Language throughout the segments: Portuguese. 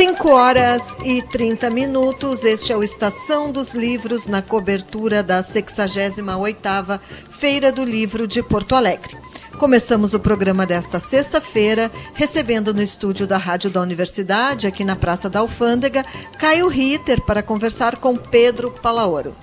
5 horas e 30 minutos. Este é o Estação dos Livros na cobertura da 68ª Feira do Livro de Porto Alegre. Começamos o programa desta sexta-feira, recebendo no estúdio da Rádio da Universidade, aqui na Praça da Alfândega, Caio Ritter, para conversar com Pedro Palaoro.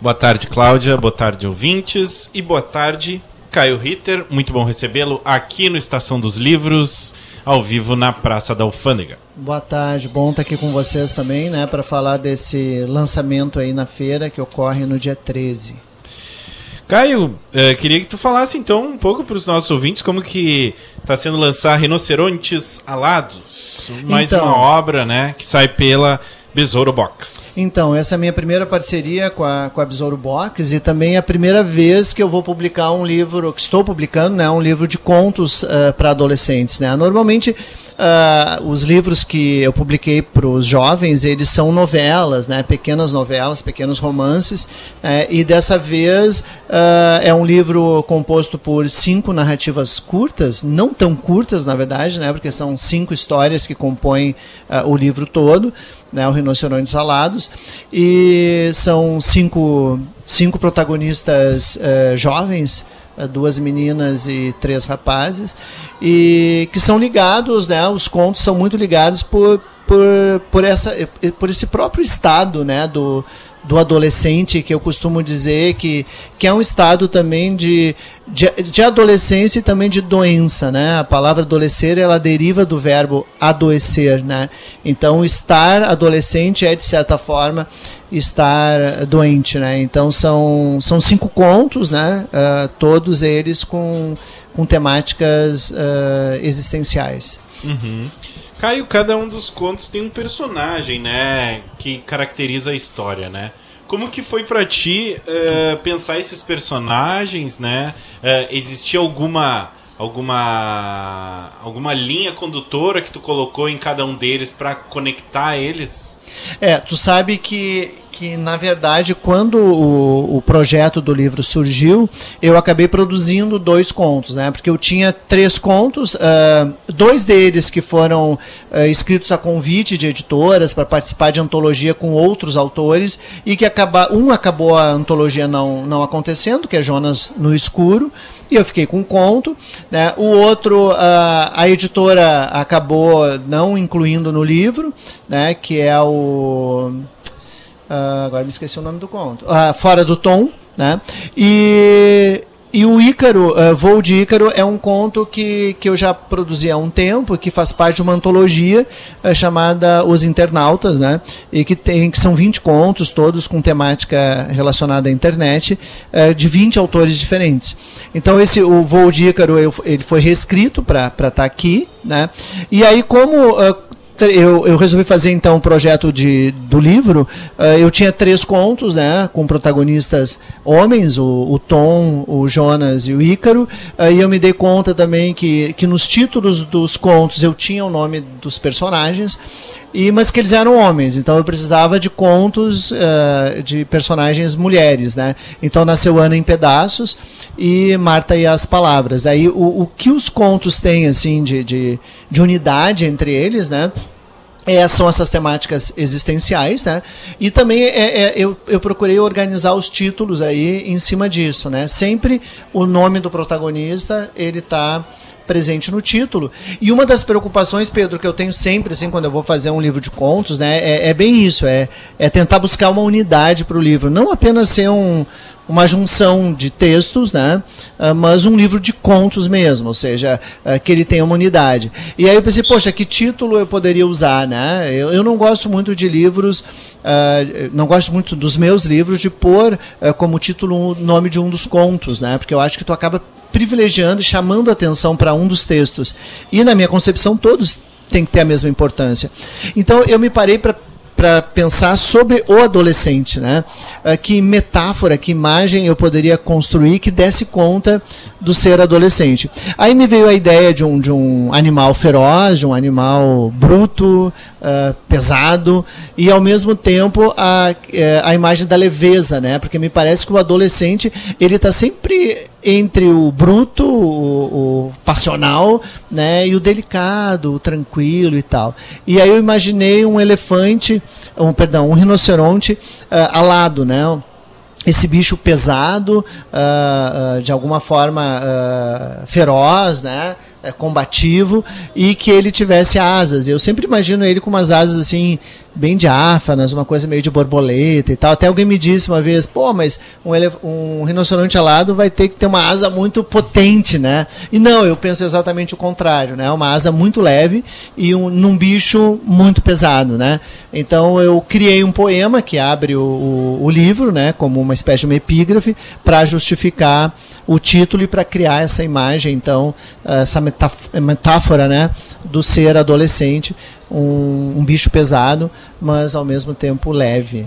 Boa tarde, Cláudia. Boa tarde, ouvintes. E boa tarde, Caio Ritter. Muito bom recebê-lo aqui no Estação dos Livros ao vivo na Praça da Alfândega. Boa tarde, bom estar aqui com vocês também, né, para falar desse lançamento aí na feira que ocorre no dia 13. Caio, eh, queria que tu falasse então um pouco para os nossos ouvintes como que está sendo lançar Rinocerontes Alados, mais então, uma obra, né, que sai pela Besouro Box. Então, essa é a minha primeira parceria com a, com a Besouro Box e também é a primeira vez que eu vou publicar um livro, que estou publicando, né, um livro de contos uh, para adolescentes. Né? Normalmente Uh, os livros que eu publiquei para os jovens, eles são novelas, né? pequenas novelas, pequenos romances, né? e dessa vez uh, é um livro composto por cinco narrativas curtas, não tão curtas na verdade, né? porque são cinco histórias que compõem uh, o livro todo, né? o Rinocerontes Alados, e são cinco, cinco protagonistas jovens, duas meninas e três rapazes, e que são ligados, né? Os contos são muito ligados por, por, por, essa, por esse próprio estado, né? Do, do adolescente, que eu costumo dizer que, que é um estado também de, de, de, adolescência e também de doença, né? A palavra adolescer, ela deriva do verbo adoecer, né? Então, estar adolescente é, de certa forma, estar doente, né? Então, são, são cinco contos, né? Uh, todos eles com, com temáticas uh, existenciais. Uhum. Caio, cada um dos contos tem um personagem, né? Que caracteriza a história, né? Como que foi para ti uh, pensar esses personagens, né? Existia alguma alguma alguma linha condutora que tu colocou em cada um deles para conectar eles? É, tu sabe que que, na verdade, quando o, o, projeto do livro surgiu, eu acabei produzindo dois contos, né? Porque eu tinha três contos, uh, dois deles que foram uh, escritos a convite de editoras para participar de antologia com outros autores e que acaba, um acabou a antologia não, não acontecendo, que é Jonas no Escuro, e eu fiquei com um conto, né? O outro, uh, a editora acabou não incluindo no livro, né? Que é o Uh, agora me esqueci o nome do conto. Uh, Fora do Tom, né? E, e o Ícaro, uh, Voo de Ícaro, é um conto que, que eu já produzi há um tempo, que faz parte de uma antologia uh, chamada Os Internautas, né? E que, tem, que são 20 contos, todos com temática relacionada à internet, uh, de 20 autores diferentes. Então, esse, o Voo de Ícaro, eu, ele foi reescrito para estar tá aqui, né? E aí, como eu, eu resolvi fazer então um projeto de, do livro. Uh, eu tinha três contos, né, com protagonistas homens, o, o Tom, o Jonas e o Ícaro. Uh, e eu me dei conta também que, que nos títulos dos contos eu tinha o nome dos personagens, e mas que eles eram homens. Então eu precisava de contos uh, de personagens mulheres, né? Então nasceu Ana em pedaços e Marta e as palavras. Aí o, o que os contos têm assim de, de, de unidade entre eles, né? É, são essas temáticas existenciais, né? E também é, é, eu, eu procurei organizar os títulos aí em cima disso, né? Sempre o nome do protagonista ele está presente no título. E uma das preocupações, Pedro, que eu tenho sempre, assim, quando eu vou fazer um livro de contos, né, é, é bem isso, é, é tentar buscar uma unidade para o livro, não apenas ser um, uma junção de textos, né? Uh, mas um livro de contos mesmo, ou seja, uh, que ele tenha uma unidade. E aí eu pensei, poxa, que título eu poderia usar, né? Eu, não gosto muito de livros, uh, não gosto muito dos meus livros de pôr como título o nome de um dos contos, né? Porque eu acho que tu acaba privilegiando e chamando atenção para um dos textos. E na minha concepção, todos têm que ter a mesma importância. Então eu me parei para para pensar sobre o adolescente, né? Uh, que metáfora, que imagem eu poderia construir que desse conta do ser adolescente. Aí me veio a ideia de um, de um animal feroz, de um animal bruto, uh, pesado, e ao mesmo tempo a, eh, a imagem da leveza, né? Porque me parece que o adolescente ele está sempre entre o bruto, o, o, passional, né, e o delicado, o tranquilo e tal. E aí eu imaginei um elefante, um perdão, um rinoceronte uh, alado, né? esse bicho pesado, uh, uh, de alguma forma uh, feroz, né? combativo e que ele tivesse asas. Eu sempre imagino ele com umas asas assim bem diáfanas, uma coisa meio de borboleta e tal. Até alguém me disse uma vez, pô, mas um, um rinoceronte alado vai ter que ter uma asa muito potente, né? E não, eu penso exatamente o contrário, né? Uma asa muito leve e um, num bicho muito pesado, né? Então eu criei um poema que abre o, o, o livro, né? Como uma espécie de uma epígrafe para justificar o título e para criar essa imagem, então, essa metáfora, né? Do ser adolescente um, um bicho pesado, mas ao mesmo tempo leve.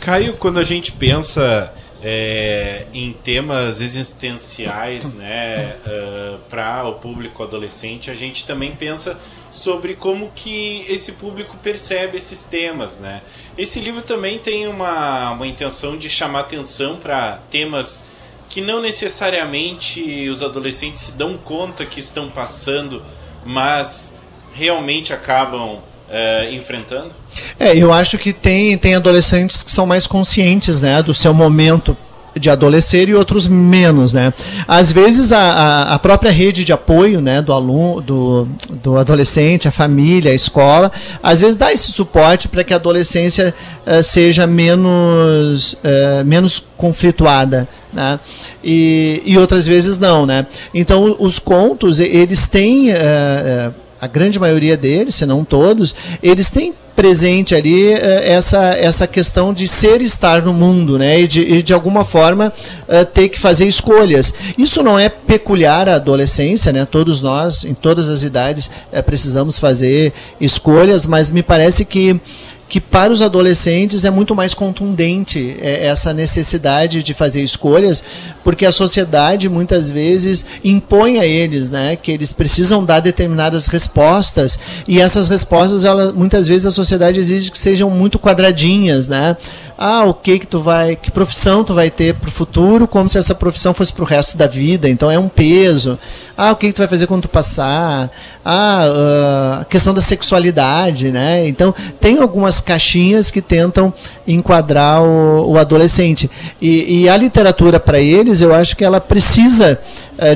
Caio, quando a gente pensa é, em temas existenciais né, uh, para o público adolescente, a gente também pensa sobre como que esse público percebe esses temas. Né? Esse livro também tem uma, uma intenção de chamar atenção para temas que não necessariamente os adolescentes se dão conta que estão passando, mas realmente acabam é, enfrentando? É, eu acho que tem, tem adolescentes que são mais conscientes né, do seu momento de adolescer e outros menos, né? Às vezes a, a própria rede de apoio, né, do aluno, do, do adolescente, a família, a escola, às vezes dá esse suporte para que a adolescência uh, seja menos, uh, menos conflituada, né? E, e outras vezes não, né? Então os contos eles têm uh, a grande maioria deles, se não todos, eles têm presente ali eh, essa, essa questão de ser estar no mundo, né? E de, e de alguma forma uh, ter que fazer escolhas. Isso não é peculiar à adolescência, né? Todos nós, em todas as idades, uh, precisamos fazer escolhas, mas me parece que que para os adolescentes é muito mais contundente é, essa necessidade de fazer escolhas, porque a sociedade muitas vezes impõe a eles, né, que eles precisam dar determinadas respostas e essas respostas, ela, muitas vezes a sociedade exige que sejam muito quadradinhas, né? Ah, o que que tu vai, que profissão tu vai ter para o futuro, como se essa profissão fosse para o resto da vida. Então é um peso. Ah, o que que tu vai fazer quando tu passar? Ah, a questão da sexualidade, né? Então tem algumas caixinhas que tentam enquadrar o, o adolescente e, e a literatura para eles, eu acho que ela precisa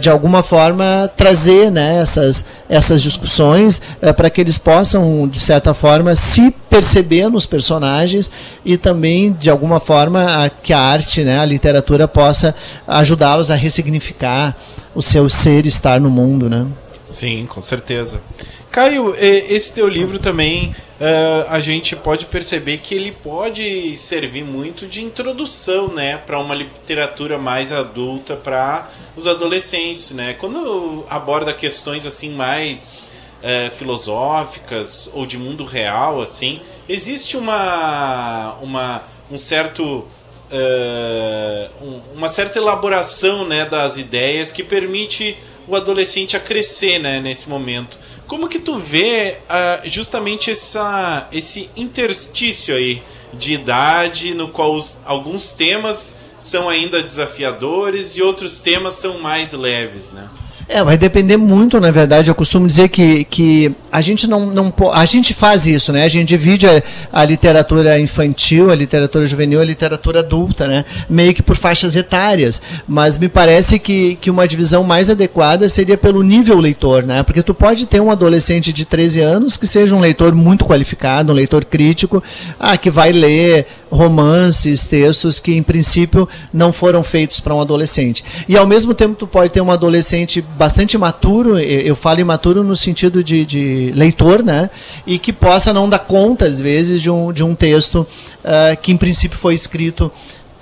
de alguma forma trazer, né, essas essas discussões uh, para que eles possam de certa forma se perceber nos personagens e também de alguma forma, a, que a arte, né, a literatura possa ajudá-los a ressignificar o seu ser estar no mundo, né? Sim, com certeza. Caio, esse teu livro também uh, a gente pode perceber que ele pode servir muito de introdução, né, para uma literatura mais adulta para os adolescentes, né? Quando aborda questões assim mais uh, filosóficas ou de mundo real, assim, existe uma uma um certo uh, um, uma certa elaboração né, das ideias que permite o adolescente a crescer né, nesse momento. Como que tu vê uh, justamente essa, esse interstício aí de idade no qual os, alguns temas são ainda desafiadores e outros temas são mais leves, né? É, vai depender muito, na verdade. Eu costumo dizer que, que a gente não, não a gente faz isso, né? A gente divide a, a, literatura infantil, a literatura juvenil, a literatura adulta, né? Meio que por faixas etárias. Mas me parece que, que uma divisão mais adequada seria pelo nível leitor, né? Porque tu pode ter um adolescente de 13 anos que seja um leitor muito qualificado, um leitor crítico, ah, que vai ler romances, textos que em princípio não foram feitos para um adolescente. E ao mesmo tempo tu pode ter um adolescente bastante maturo, eu falo imaturo no sentido de, de leitor, né? E que possa não dar conta, às vezes, de um, de um texto uh, que em princípio foi escrito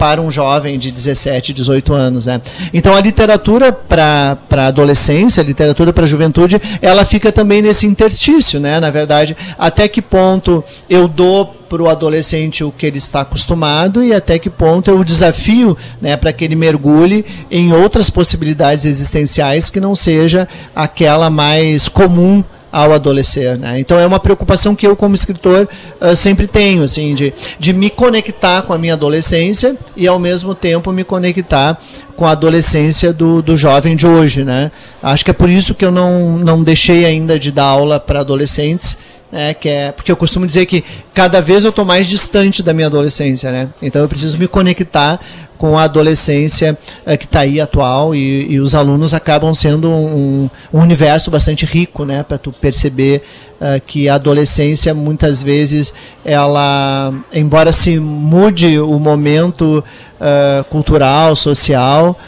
para um jovem de 17, 18 anos. Né? Então a literatura para a adolescência, a literatura para a juventude, ela fica também nesse interstício, né? na verdade, até que ponto eu dou para o adolescente o que ele está acostumado e até que ponto é o desafio né, para que ele mergulhe em outras possibilidades existenciais que não seja aquela mais comum ao adolescer. Né? Então é uma preocupação que eu, como escritor, uh, sempre tenho, assim, de, de me conectar com a minha adolescência e ao mesmo tempo me conectar com a adolescência do, do jovem de hoje. Né? Acho que é por isso que eu não, não deixei ainda de dar aula para adolescentes né, que é porque eu costumo dizer que cada vez eu estou mais distante da minha adolescência, né? Então eu preciso me conectar com a adolescência é, que está aí atual e, e, os alunos acabam sendo um, um universo bastante rico, né, para tu perceber uh, que a adolescência muitas vezes ela, embora se mude o momento uh, cultural, social,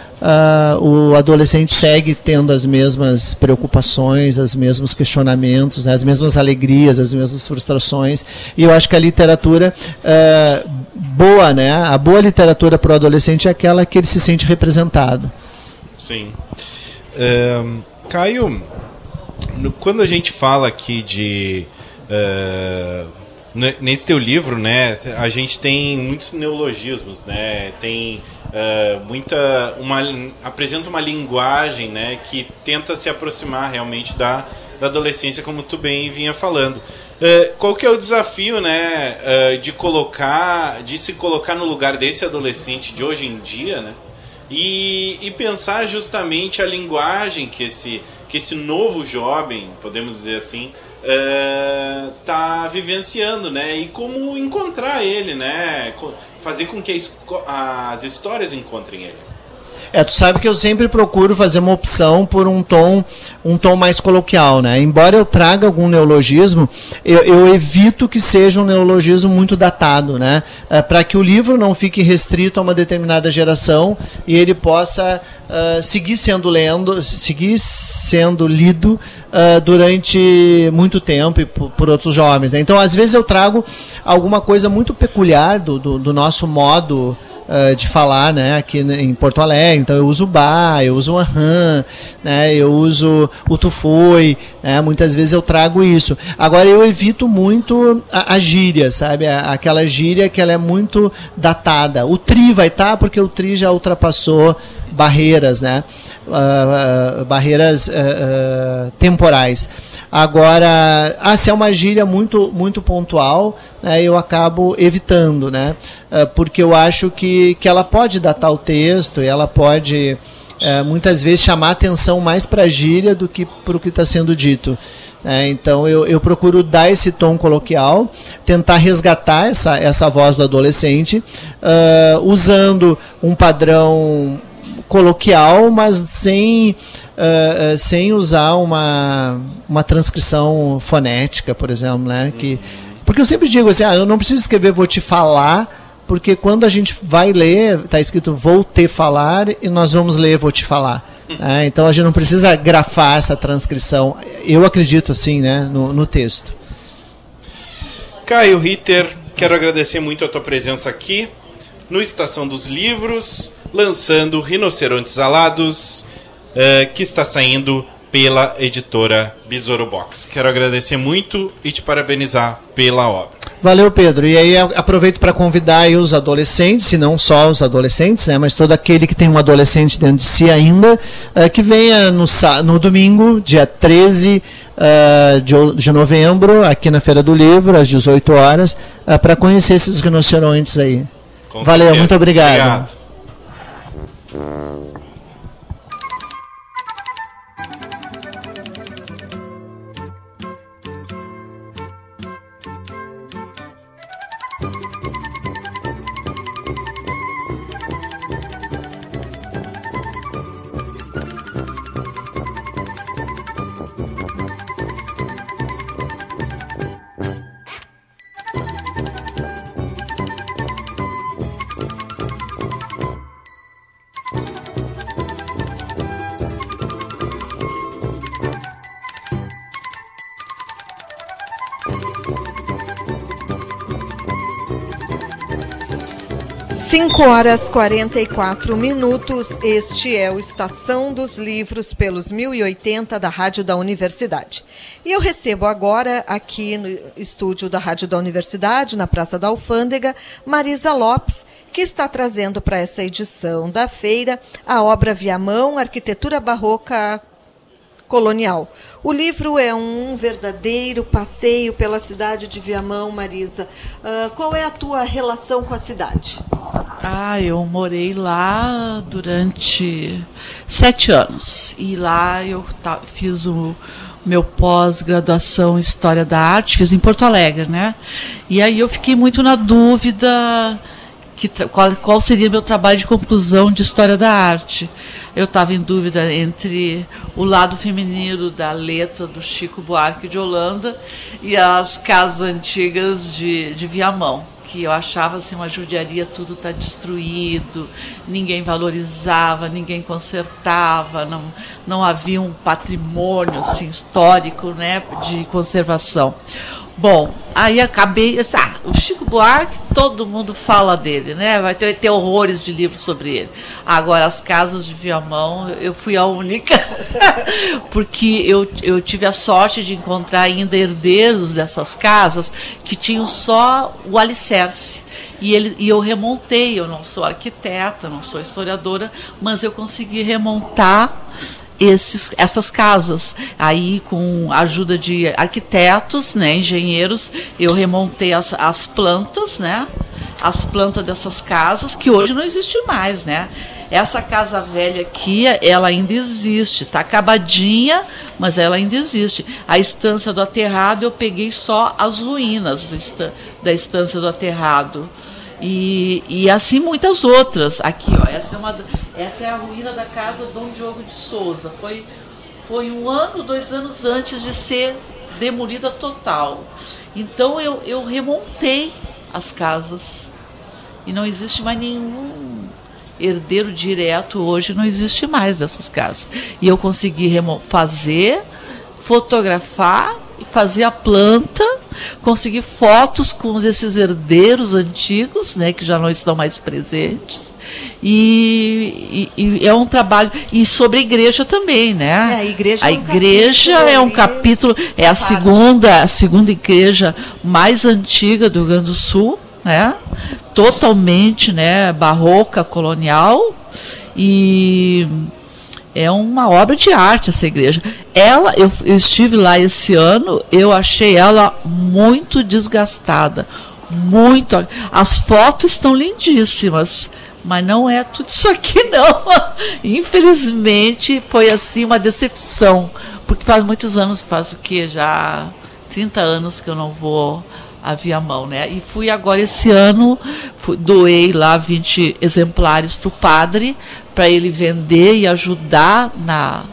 o adolescente segue tendo as mesmas preocupações, os mesmos questionamentos, né, as mesmas alegrias, as mesmas frustrações. E eu acho que a literatura boa, né, a boa literatura para o adolescente é aquela que ele se sente representado. Sim. Caio, no, quando a gente fala aqui de nesse teu livro, né, a gente tem muitos neologismos, né, tem uh, muita, uma, apresenta uma linguagem, né, que tenta se aproximar realmente da, da adolescência, como tu bem vinha falando. Uh, qual que é o desafio, né, uh, de colocar, de se colocar no lugar desse adolescente de hoje em dia, né, e, e pensar justamente a linguagem que esse, que esse novo jovem, podemos dizer assim, está uh, vivenciando, né? E como encontrar ele, né? Fazer com que as histórias encontrem ele. É, tu sabe que eu sempre procuro fazer uma opção por um tom, um tom mais coloquial, né? Embora eu traga algum neologismo, eu, eu evito que seja um neologismo muito datado, né? É, Para que o livro não fique restrito a uma determinada geração e ele possa uh, seguir sendo lendo, seguir sendo lido uh, durante muito tempo e por, por outros jovens. Né? Então, às vezes eu trago alguma coisa muito peculiar do, do, do nosso modo uh, de falar, né, aqui em Porto Alegre. Então eu uso o ba, eu uso o aham, né, eu uso o tu foi, né, muitas vezes eu trago isso. Agora eu evito muito a, a gíria, sabe, a, aquela gíria que ela é muito datada. O tri vai estar tá porque o tri já ultrapassou barreiras, né, uh, uh, barreiras temporais. Agora, ah, se é uma gíria muito, muito pontual, né, eu acabo evitando, né? Uh, porque eu acho que, que ela pode datar o texto, ela pode uh, muitas vezes chamar atenção mais para a gíria do que para o que está sendo dito. É, então eu, eu procuro dar esse tom coloquial, tentar resgatar essa, essa voz do adolescente, uh, usando um padrão coloquial, mas sem, uh, sem usar uma, uma transcrição fonética, por exemplo, né? Que, porque eu sempre digo assim, ah, eu não preciso escrever vou te falar, porque quando a gente vai ler, está escrito vou te falar e nós vamos ler vou te falar. É, então a gente não precisa grafar essa transcrição. Eu acredito assim, né, no, no texto. Caio Ritter, quero agradecer muito a tua presença aqui no Estação dos Livros lançando Rinocerontes Alados, uh, que está saindo pela editora Besouro Box. Quero agradecer muito e te parabenizar pela obra. Valeu, Pedro. E aí aproveito para convidar os adolescentes, e não só os adolescentes, né, mas todo aquele que tem um adolescente dentro de si ainda, uh, que venha no, no domingo, dia 13 uh, de, de, novembro, aqui na Feira do Livro, às 18 horas, uh, para conhecer esses rinocerontes aí. Com Valeu, certeza. muito obrigado. obrigado. Mm-hmm. 5 horas 44 minutos. Este é o Estação dos Livros pelos 1080 da Rádio da Universidade. E eu recebo agora, aqui no estúdio da Rádio da Universidade, na Praça da Alfândega, Marisa Lopes, que está trazendo para essa edição da feira a obra Viamão, Arquitetura Barroca colonial. O livro é um verdadeiro passeio pela cidade de Viamão, Marisa. Uh, qual é a tua relação com a cidade? Ah, eu morei lá durante sete anos. E lá eu fiz o meu pós-graduação em História da Arte, fiz em Porto Alegre, né? E aí eu fiquei muito na dúvida que, qual, qual seria meu trabalho de conclusão de História da Arte eu estava em dúvida entre o lado feminino da letra do Chico Buarque de Holanda e as casas antigas de, de Viamão, que eu achava assim uma judiaria, tudo está destruído, ninguém valorizava, ninguém consertava, não, não havia um patrimônio assim, histórico né, de conservação. Bom, aí acabei. Ah, o Chico Buarque, todo mundo fala dele, né? Vai ter, ter horrores de livros sobre ele. Agora, as casas de Viamão, eu fui a única, porque eu, eu tive a sorte de encontrar ainda herdeiros dessas casas que tinham só o alicerce. E, ele, e eu remontei, eu não sou arquiteta, não sou historiadora, mas eu consegui remontar esses, essas casas. Aí, com a ajuda de arquitetos, né, engenheiros, eu remontei as, as plantas, né, as plantas dessas casas, que hoje não existe mais, né. Essa casa velha aqui, ela ainda existe, está acabadinha, mas ela ainda existe. A estância do aterrado, eu peguei só as ruínas da estância do aterrado. E, e assim muitas outras. Aqui, ó, essa é, uma, essa é a ruína da casa Dom Diogo de Souza. Foi, foi um ano, dois anos antes de ser demolida total. Então eu, eu remontei as casas. E não existe mais nenhum herdeiro direto hoje, não existe mais dessas casas. E eu consegui fazer, fotografar fazer a planta, conseguir fotos com esses herdeiros antigos, né, que já não estão mais presentes. E, e, e é um trabalho e sobre a igreja também, né? É, a igreja, a é um igreja é um capítulo, é a segunda, a segunda igreja mais antiga do Rio Grande do Sul, né? Totalmente, né, barroca, colonial e é uma obra de arte essa igreja. Ela, eu, eu, estive lá esse ano, eu achei ela muito desgastada, muito. As fotos estão lindíssimas, mas não é tudo isso aqui não. Infelizmente foi assim uma decepção, porque faz muitos anos, faz o que já 30 anos que eu não vou a Viamão, né? E fui agora esse ano, fui, doei lá 20 exemplares para o padre, para ele vender e ajudar na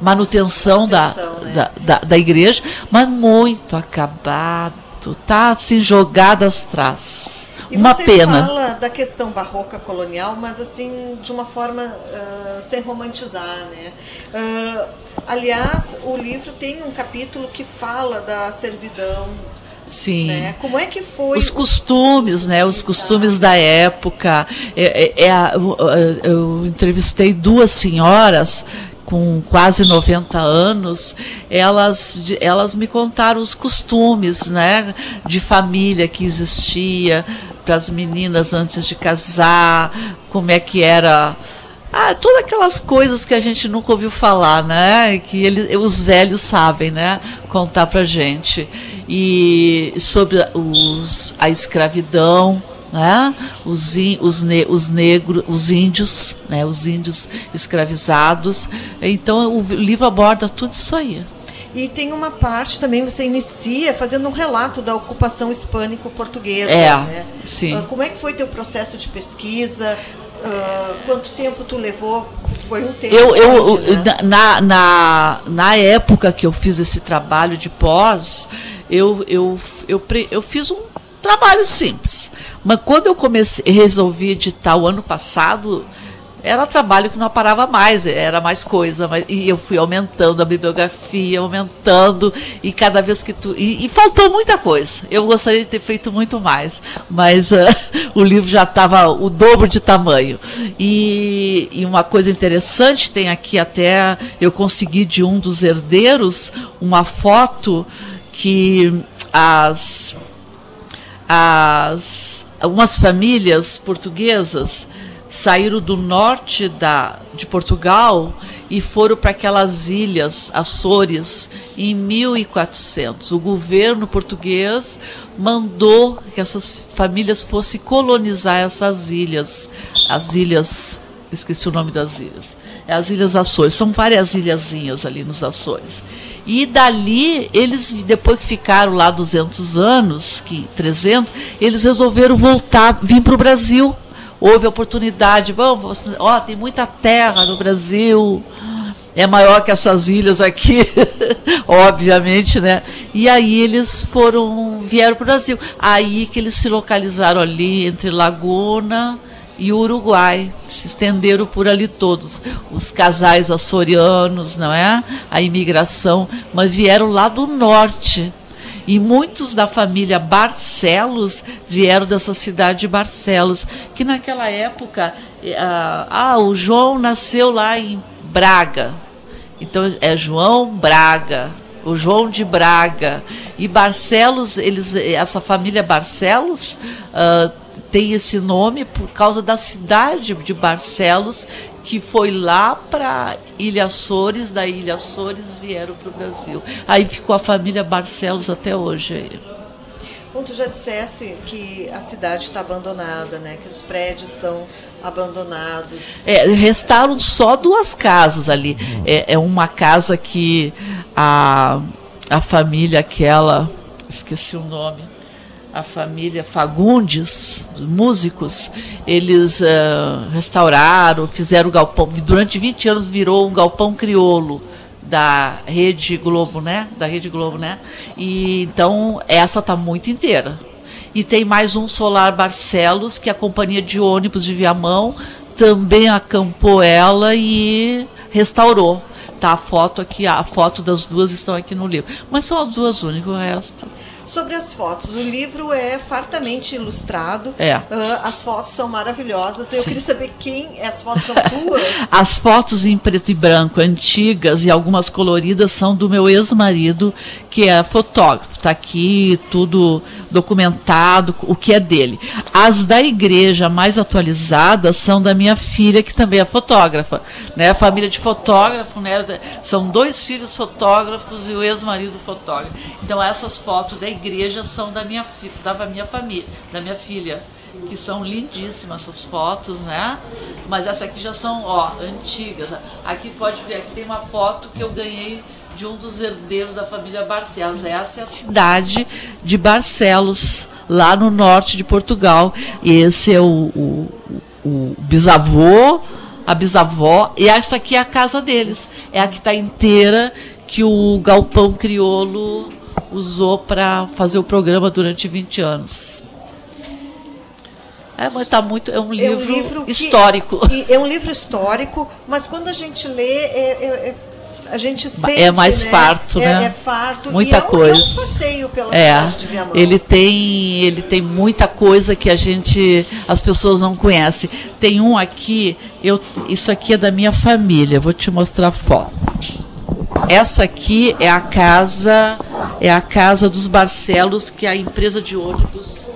manutenção, da, né? da, da, da, igreja, mas muito acabado, tá assim jogado atrás. E uma você pena. fala da questão barroca colonial, mas assim de uma forma uh, sem romantizar, né? Uh, aliás, o livro tem um capítulo que fala da servidão Sim. Né? Como é que foi? Os costumes, né? Os costumes da época. É, é, é eu, eu entrevistei duas senhoras com quase 90 anos, elas, elas me contaram os costumes né, de família que existia para as meninas antes de casar, como é que era. Ah, todas aquelas coisas que a gente nunca ouviu falar, né? Que ele, os velhos sabem, né? Contar pra gente e sobre os, a escravidão, né? os, os, ne, os negros, os índios, né? os índios escravizados. Então o livro aborda tudo isso aí. E tem uma parte também, você inicia fazendo um relato da ocupação hispânico-portuguesa. É, né? sim. Ah, como é que foi teu processo de pesquisa? Uh, quanto tempo tu levou? Foi um tempo. Eu, eu né? na, na, na época que eu fiz esse trabalho de pós, eu, eu, eu, eu fiz um trabalho simples. Mas quando eu comecei, resolvi editar o ano passado, era trabalho que não parava mais, era mais coisa, mas, e eu fui aumentando a bibliografia, aumentando, e cada vez que tu. E, e faltou muita coisa. Eu gostaria de ter feito muito mais, mas uh, o livro já estava o dobro de tamanho. E, e uma coisa interessante, tem aqui até eu consegui de um dos herdeiros uma foto que as. as algumas famílias portuguesas saíram do norte da, de Portugal e foram para aquelas ilhas Açores em 1400. O governo português mandou que essas famílias fossem colonizar essas ilhas, as ilhas, esqueci o nome das ilhas, é as ilhas Açores, são várias ilhazinhas ali nos Açores. E dali, eles, depois que ficaram lá 200 anos, que 300, eles resolveram voltar, vir para o Brasil houve oportunidade. Bom, ó, tem muita terra no Brasil, é maior que essas ilhas aqui, obviamente, né? E aí eles foram, vieram para o Brasil. Aí que eles se localizaram ali entre Laguna e Uruguai, se estenderam por ali todos, os casais açorianos, não é? A imigração, mas vieram lá do norte, e muitos da família Barcelos vieram dessa cidade de Barcelos, que naquela época, ah, ah, o João nasceu lá em Braga. Então é João Braga, o João de Braga. E Barcelos, eles, essa família Barcelos uh, tem esse nome por causa da cidade de Barcelos, que foi lá para Ilha Açores, da Ilha Açores vieram para o Brasil. Aí ficou a família Barcelos até hoje. Aí. Bom, tu já dissesse que a cidade está abandonada, né? Que os prédios estão abandonados. É, restaram só duas casas ali. É, é uma casa que a, a família aquela, esqueci o nome, a família Fagundes, músicos, eles uh, restauraram, fizeram o galpão. Durante 20 anos virou um galpão criolo da Rede Globo, né? Da Rede Globo, né? E então essa tá muito inteira. E tem mais um Solar Barcelos, que é a companhia de ônibus de Viamão também acampou ela e restaurou. Tá a foto aqui, a foto das duas estão aqui no livro. Mas são as duas únicas, o resto sobre as fotos. O livro é fartamente ilustrado. É. Uh, as fotos são maravilhosas. Eu Sim. queria saber quem as fotos são tuas. as fotos em preto e branco, antigas e algumas coloridas, são do meu ex-marido, que é fotógrafo. Está aqui tudo documentado, o que é dele. As da igreja mais atualizadas são da minha filha, que também é fotógrafa. Né? A família de fotógrafo, né? são dois filhos fotógrafos e o ex-marido fotógrafo. Então essas fotos da igreja são da minha, da minha família, da minha filha que são lindíssimas essas fotos, né? Mas essa aqui já são, ó, antigas. Aqui pode ver, aqui tem uma foto que eu ganhei de um dos herdeiros da família Barcelos. Essa é a cidade de Barcelos, lá no norte de Portugal. Esse é o, o, o bisavô, a bisavó, e esta aqui é a casa deles. É a que está inteira que o galpão criolo usou para fazer o programa durante 20 anos. É, mas tá muito. É um livro, é um livro histórico. Que, é um livro histórico, mas quando a gente lê, é, é, é a gente sente, é mais né? farto, é, né? É farto. Muita e coisa. É um, passeio pela é, cidade de Viamão. Ele tem, ele tem muita coisa que a gente, as pessoas não conhecem. Tem um aqui, eu, isso aqui é da minha família. Vou te mostrar a foto. Essa aqui é a casa, é a casa dos Barcelos que a empresa de ônibus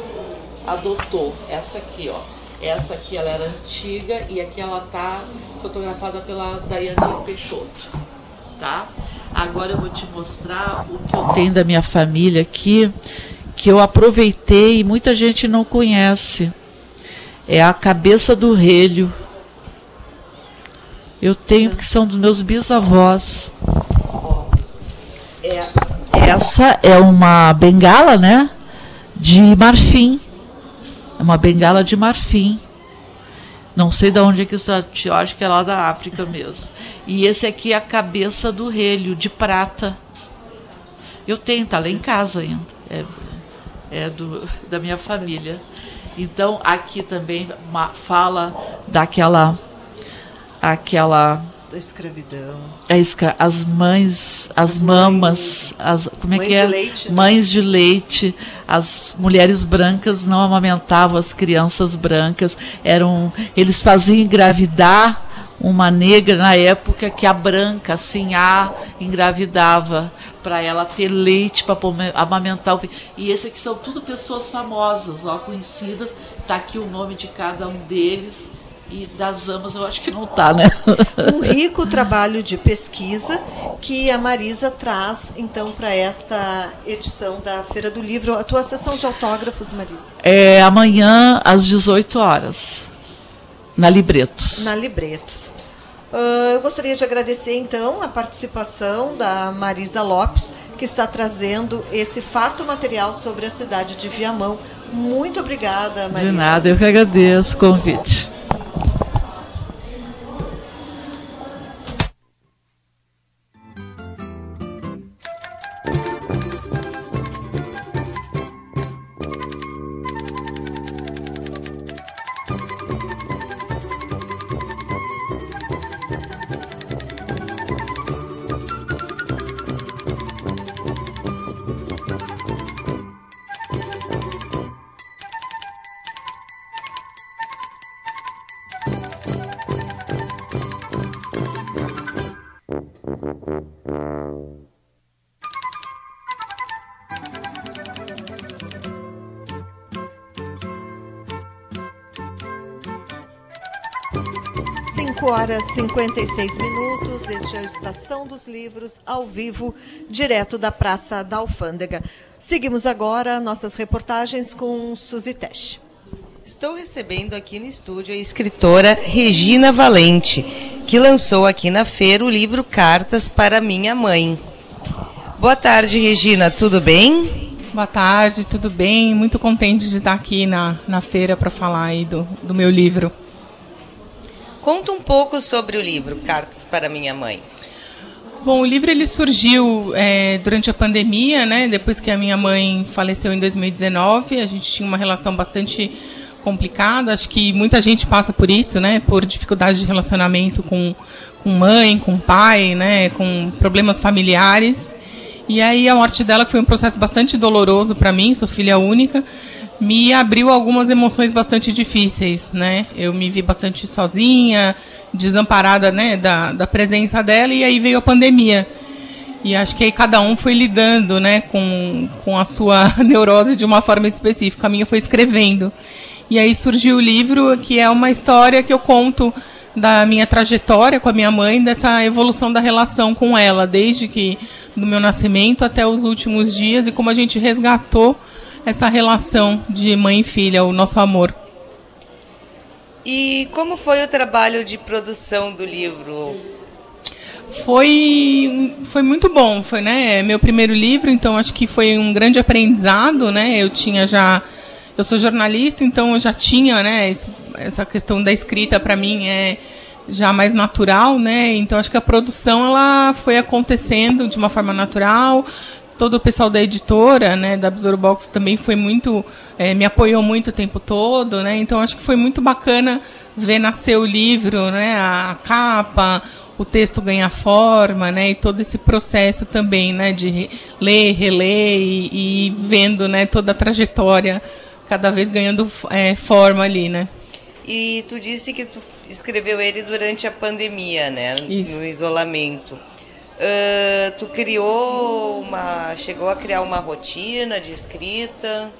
adotou. Essa aqui, ó. Essa aqui ela era antiga e aqui ela tá fotografada pela Daiane Peixoto, tá? Agora eu vou te mostrar o que eu tenho da minha família aqui, que eu aproveitei e muita gente não conhece. É a cabeça do relho. Eu tenho que são dos meus bisavós. Essa é uma bengala, né? De marfim. É uma bengala de marfim. Não sei de onde é que isso eu acho que é lá da África mesmo. E esse aqui é a cabeça do relho de prata. Eu tenho, tá lá em casa ainda. É, é do, da minha família. Então aqui também uma, fala daquela aquela Da escravidão. a escra- as mães, as, As mamas, as, como é Mães que é? de leite, né? Mães de leite, as mulheres brancas não amamentavam as crianças brancas, eram, eles faziam engravidar uma negra na época que a branca, assim, a engravidava para ela ter leite para amamentar o filho. E esse aqui são tudo pessoas famosas, ó, conhecidas. Tá aqui o nome de cada um deles. E das amas eu acho que não tá, né? Um rico trabalho de pesquisa que a Marisa traz, então, para esta edição da Feira do Livro. A tua sessão de autógrafos, Marisa? É amanhã às 18 horas, na Libretos. Na Libretos. Ah, eu gostaria de agradecer, então, a participação da Marisa Lopes, que está trazendo esse farto material sobre a cidade de Viamão. Muito obrigada, Marisa. De nada, eu que agradeço o convite. Horas e 56 minutos. Este é o Estação dos Livros, ao vivo, direto da Praça da Alfândega. Seguimos agora nossas reportagens com Suzy Tesch. Estou recebendo aqui no estúdio a escritora Regina Valente, que lançou aqui na feira o livro Cartas para Minha Mãe. Boa tarde, Regina, tudo bem? Boa tarde, tudo bem? Muito contente de estar aqui na, na feira para falar aí do, do meu livro. Conta um pouco sobre o livro Cartas para Minha Mãe. Bom, o livro ele surgiu é, durante a pandemia, né? Depois que a minha mãe faleceu em 2019, a gente tinha uma relação bastante complicada. Acho que muita gente passa por isso, né? Por dificuldade de relacionamento com, com mãe, com pai, né? Com problemas familiares. E aí a morte dela, foi um processo bastante doloroso para mim, sou filha única, me abriu algumas emoções bastante difíceis, né? Eu me vi bastante sozinha, desamparada, né, da, da presença dela, e aí veio a pandemia. E acho que aí cada um foi lidando, né, com, com a sua neurose de uma forma específica. A minha foi escrevendo. E aí surgiu o livro, que é uma história que eu conto da minha trajetória com a minha mãe, dessa evolução da relação com ela, desde que do meu nascimento até os últimos dias e como a gente resgatou essa relação de mãe e filha, o nosso amor. E como foi o trabalho de produção do livro? Foi, foi muito bom, foi né, meu primeiro livro, então acho que foi um grande aprendizado, né? Eu tinha já eu sou jornalista, então eu já tinha, né, isso, essa questão da escrita para mim é já mais natural, né? Então acho que a produção ela foi acontecendo de uma forma natural. Todo o pessoal da editora, né, da Besouro Box também foi muito, é, me apoiou muito o tempo todo, né? Então acho que foi muito bacana ver nascer o livro, né, a capa, o texto ganhar forma, né, e todo esse processo também, né, de ler, reler e, e vendo, né, toda a trajetória cada vez ganhando é, forma ali, né? E tu disse que tu escreveu ele durante a pandemia, né? Isso. No isolamento. Uh, tu criou uma. chegou a criar uma rotina de escrita?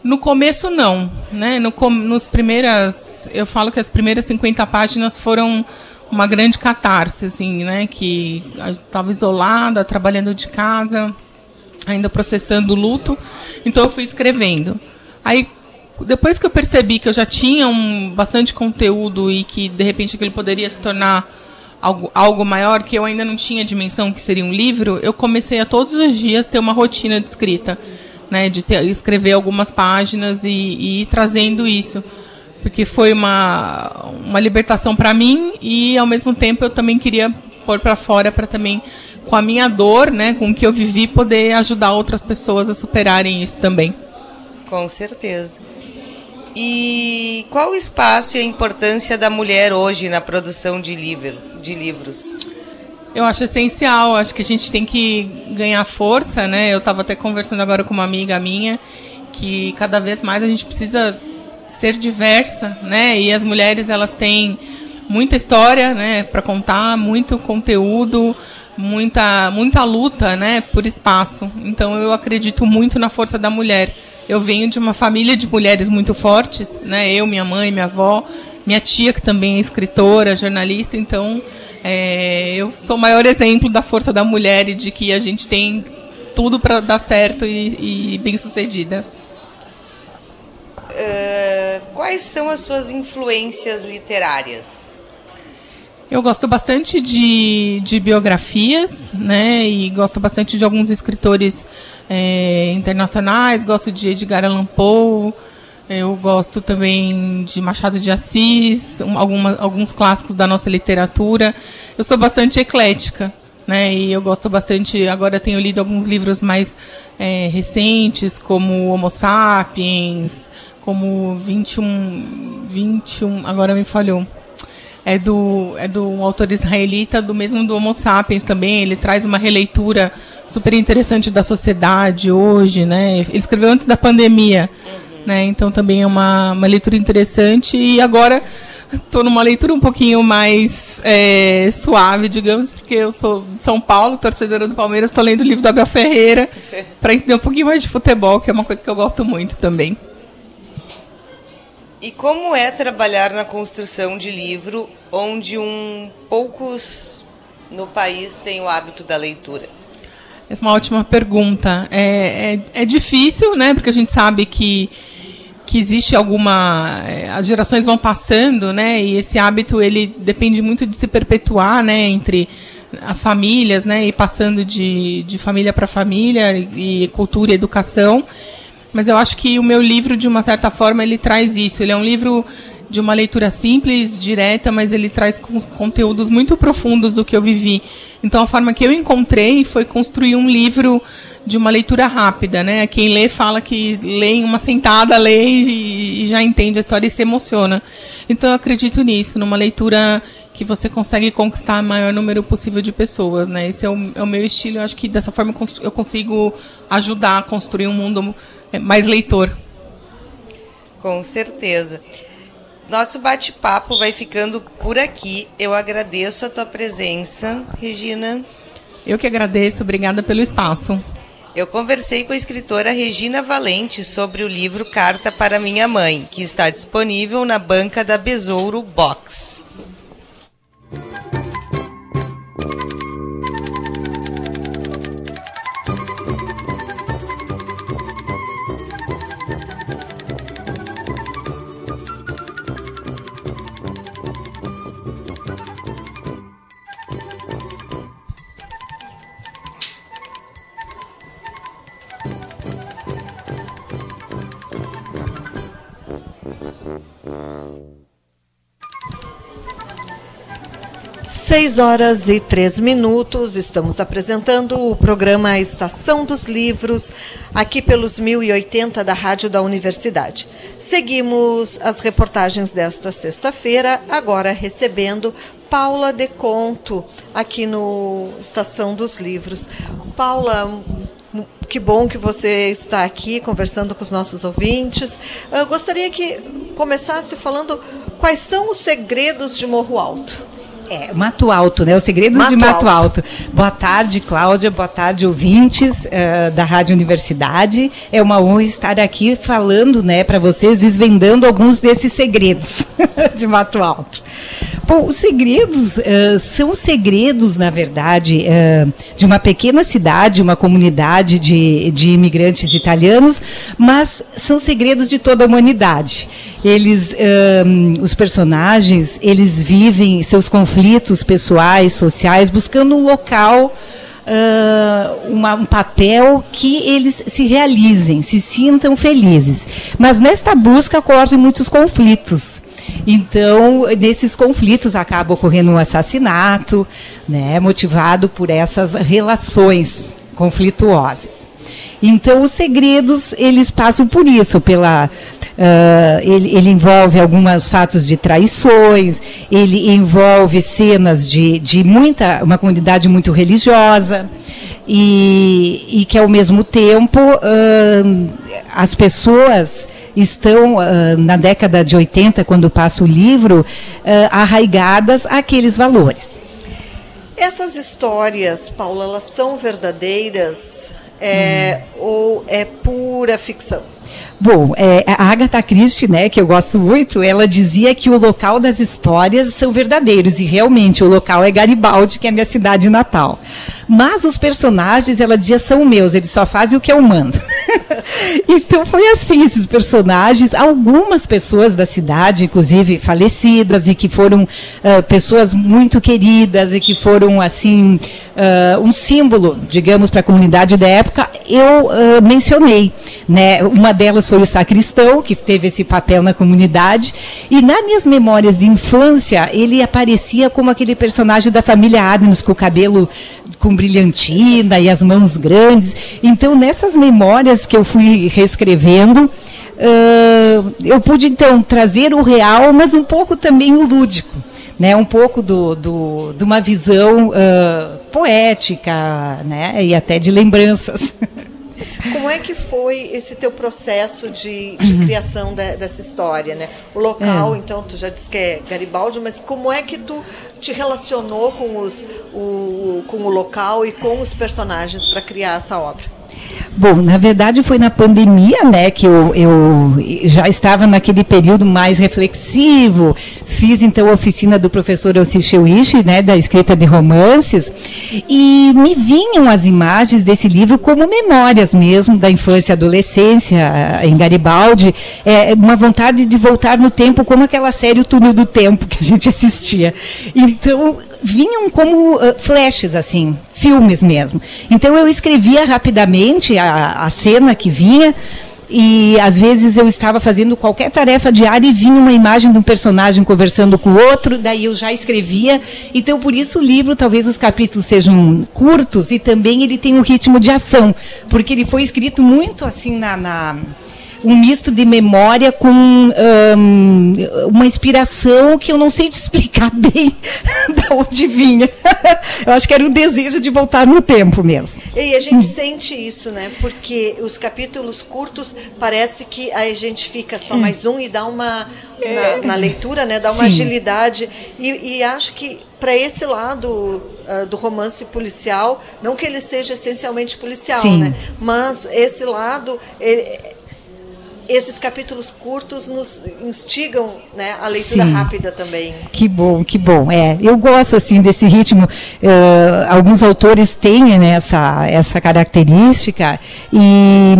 No começo não, né? No, nos primeiras, eu falo que as primeiras 50 páginas foram uma grande catarse, assim, né? Que estava isolada, trabalhando de casa, ainda processando o luto, então eu fui escrevendo. Aí depois que eu percebi que eu já tinha um bastante conteúdo e que de repente aquilo poderia se tornar algo, algo maior, que eu ainda não tinha dimensão que seria um livro, eu comecei a todos os dias ter uma rotina de escrita, né, de ter, escrever algumas páginas e, e ir trazendo isso, porque foi uma, uma libertação para mim e ao mesmo tempo eu também queria pôr para fora para também com a minha dor, né, com o que eu vivi, poder ajudar outras pessoas a superarem isso também. Com certeza. E qual o espaço e a importância da mulher hoje na produção de, livro, de livros? Eu acho essencial, acho que a gente tem que ganhar força, né? Eu estava até conversando agora com uma amiga minha que cada vez mais a gente precisa ser diversa, né? E as mulheres elas têm muita história, né, para contar, muito conteúdo, muita muita luta, né, por espaço. Então eu acredito muito na força da mulher. Eu venho de uma família de mulheres muito fortes, né? Eu, minha mãe, minha avó, minha tia que também é escritora, jornalista. Então, é, eu sou o maior exemplo da força da mulher e de que a gente tem tudo para dar certo e, e bem sucedida. Uh, quais são as suas influências literárias? Eu gosto bastante de, de biografias, né? E gosto bastante de alguns escritores é, internacionais. Gosto de Edgar Allan Poe. Eu gosto também de Machado de Assis, alguma, alguns clássicos da nossa literatura. Eu sou bastante eclética, né? E eu gosto bastante. Agora tenho lido alguns livros mais é, recentes, como Homo Sapiens, como 21, 21. Agora me falhou é do, é do autor israelita, do mesmo do Homo Sapiens também. Ele traz uma releitura super interessante da sociedade hoje, né? Ele escreveu antes da pandemia, uhum. né? Então também é uma, uma leitura interessante. E agora estou numa leitura um pouquinho mais é, suave, digamos, porque eu sou de São Paulo, torcedora do Palmeiras, estou lendo o livro do Abel Ferreira para entender um pouquinho mais de futebol, que é uma coisa que eu gosto muito também. E como é trabalhar na construção de livro onde um poucos no país têm o hábito da leitura? Essa é uma ótima pergunta. É, é, é difícil, né? Porque a gente sabe que que existe alguma é, as gerações vão passando né e esse hábito ele depende muito de se perpetuar né entre as famílias né e passando de, de família para família e cultura e educação mas eu acho que o meu livro, de uma certa forma, ele traz isso. Ele é um livro de uma leitura simples, direta, mas ele traz conteúdos muito profundos do que eu vivi. Então a forma que eu encontrei foi construir um livro de uma leitura rápida, né? Quem lê fala que lê em uma sentada, lê e, já entende a história e se emociona. Então eu acredito nisso, numa leitura que você consegue conquistar o maior número possível de pessoas, né? Esse é o, é o meu estilo. Eu acho que dessa forma eu consigo ajudar a construir um mundo mais leitor. Com certeza. Nosso bate-papo vai ficando por aqui. Eu agradeço a tua presença, Regina. Eu que agradeço, obrigada pelo espaço. Eu conversei com a escritora Regina Valente sobre o livro Carta para Minha Mãe, que está disponível na banca da Besouro Box. Seis horas e três minutos, estamos apresentando o programa Estação dos Livros, aqui pelos 1080 da Rádio da Universidade. Seguimos as reportagens desta sexta-feira, agora recebendo Paula De Conto, aqui no Estação dos Livros. Paula, que bom que você está aqui conversando com os nossos ouvintes. Eu gostaria que começasse falando quais são os segredos de Morro Alto. É, Mato Alto, né? Os segredos Mato de Mato Alto. Alto. Boa tarde, Cláudia. Boa tarde, ouvintes uh, da Rádio Universidade. É uma honra estar aqui falando, né, para vocês, desvendando alguns desses segredos de Mato Alto. Bom, os segredos uh, são segredos, na verdade, uh, de uma pequena cidade, uma comunidade de, de imigrantes italianos, mas são segredos de toda a humanidade. Eles, os personagens, eles vivem seus conflitos conflitos pessoais, sociais, buscando um local, uh, uma, um papel que eles se realizem, se sintam felizes. Mas nesta busca ocorrem muitos conflitos. Então, nesses conflitos acaba ocorrendo um assassinato, né, motivado por essas relações conflituosas. Então, os segredos, eles passam por isso, pela... Uh, ele, ele, envolve alguns fatos de traições, ele envolve cenas de, de muita, uma comunidade muito religiosa, e, e que ao mesmo tempo uh, as pessoas estão uh, na década de 80, quando passa o livro, arraigadas àqueles valores. Essas histórias, Paula, elas são verdadeiras é, ou é pura ficção? Bom, é, a Agatha Christie, né, que eu gosto muito, ela dizia que o local das histórias são verdadeiros e realmente o local é Garibaldi, que é a minha cidade natal. Mas os personagens, ela dizia, são meus, eles só fazem o que eu mando. então foi assim, esses personagens, algumas pessoas da cidade, inclusive falecidas e que foram uh, pessoas muito queridas e que foram assim uh, um símbolo, digamos, para a comunidade da época, eu uh, mencionei, né? Uma delas foi o sacristão, que teve esse papel na comunidade. E nas minhas memórias de infância, ele aparecia como aquele personagem da família Adams, com o cabelo com brilhantina e as mãos grandes. Então, nessas memórias que eu fui reescrevendo, uh, eu pude então trazer o real, mas um pouco também o lúdico. Né, um pouco do, do, de uma visão uh, poética né, e até de lembranças. Como é que foi esse teu processo de, de uhum. criação de, dessa história, né? O local, é. então, tu já disse que é Garibaldi, mas como é que tu te relacionou com, os, o, com o local e com os personagens para criar essa obra? Bom, na verdade foi na pandemia, né, que eu, eu já estava naquele período mais reflexivo. Fiz então a oficina do professor Elci Wish, né, da escrita de romances, e me vinham as imagens desse livro como memórias mesmo da infância e adolescência eh, em Garibaldi, é, uma vontade de voltar no tempo como aquela série O Túnel do Tempo que a gente assistia. Então, vinham como uh, flashes, assim, filmes mesmo. Então eu escrevia rapidamente a, a cena que vinha. E às vezes eu estava fazendo qualquer tarefa diária e vinha uma imagem de um personagem conversando com o outro, daí eu já escrevia. Então, por isso o livro, talvez os capítulos sejam curtos e também ele tem um ritmo de ação, porque ele foi escrito muito assim na, na um misto de memória com um, uma inspiração que eu não sei te explicar bem de onde vinha. eu acho que era um desejo de voltar no tempo mesmo. E a gente sente isso, né? Porque os capítulos curtos parece que a gente fica só mais um e dá uma na, na leitura, né? Dá uma Sim. agilidade e, e acho que para esse lado uh, do romance policial, não que ele seja essencialmente policial, Sim. né? Mas esse lado ele, esses capítulos curtos nos instigam né, a leitura Sim. rápida também. Que bom, que bom. É, eu gosto assim desse ritmo. Uh, alguns autores têm né, essa, essa característica e,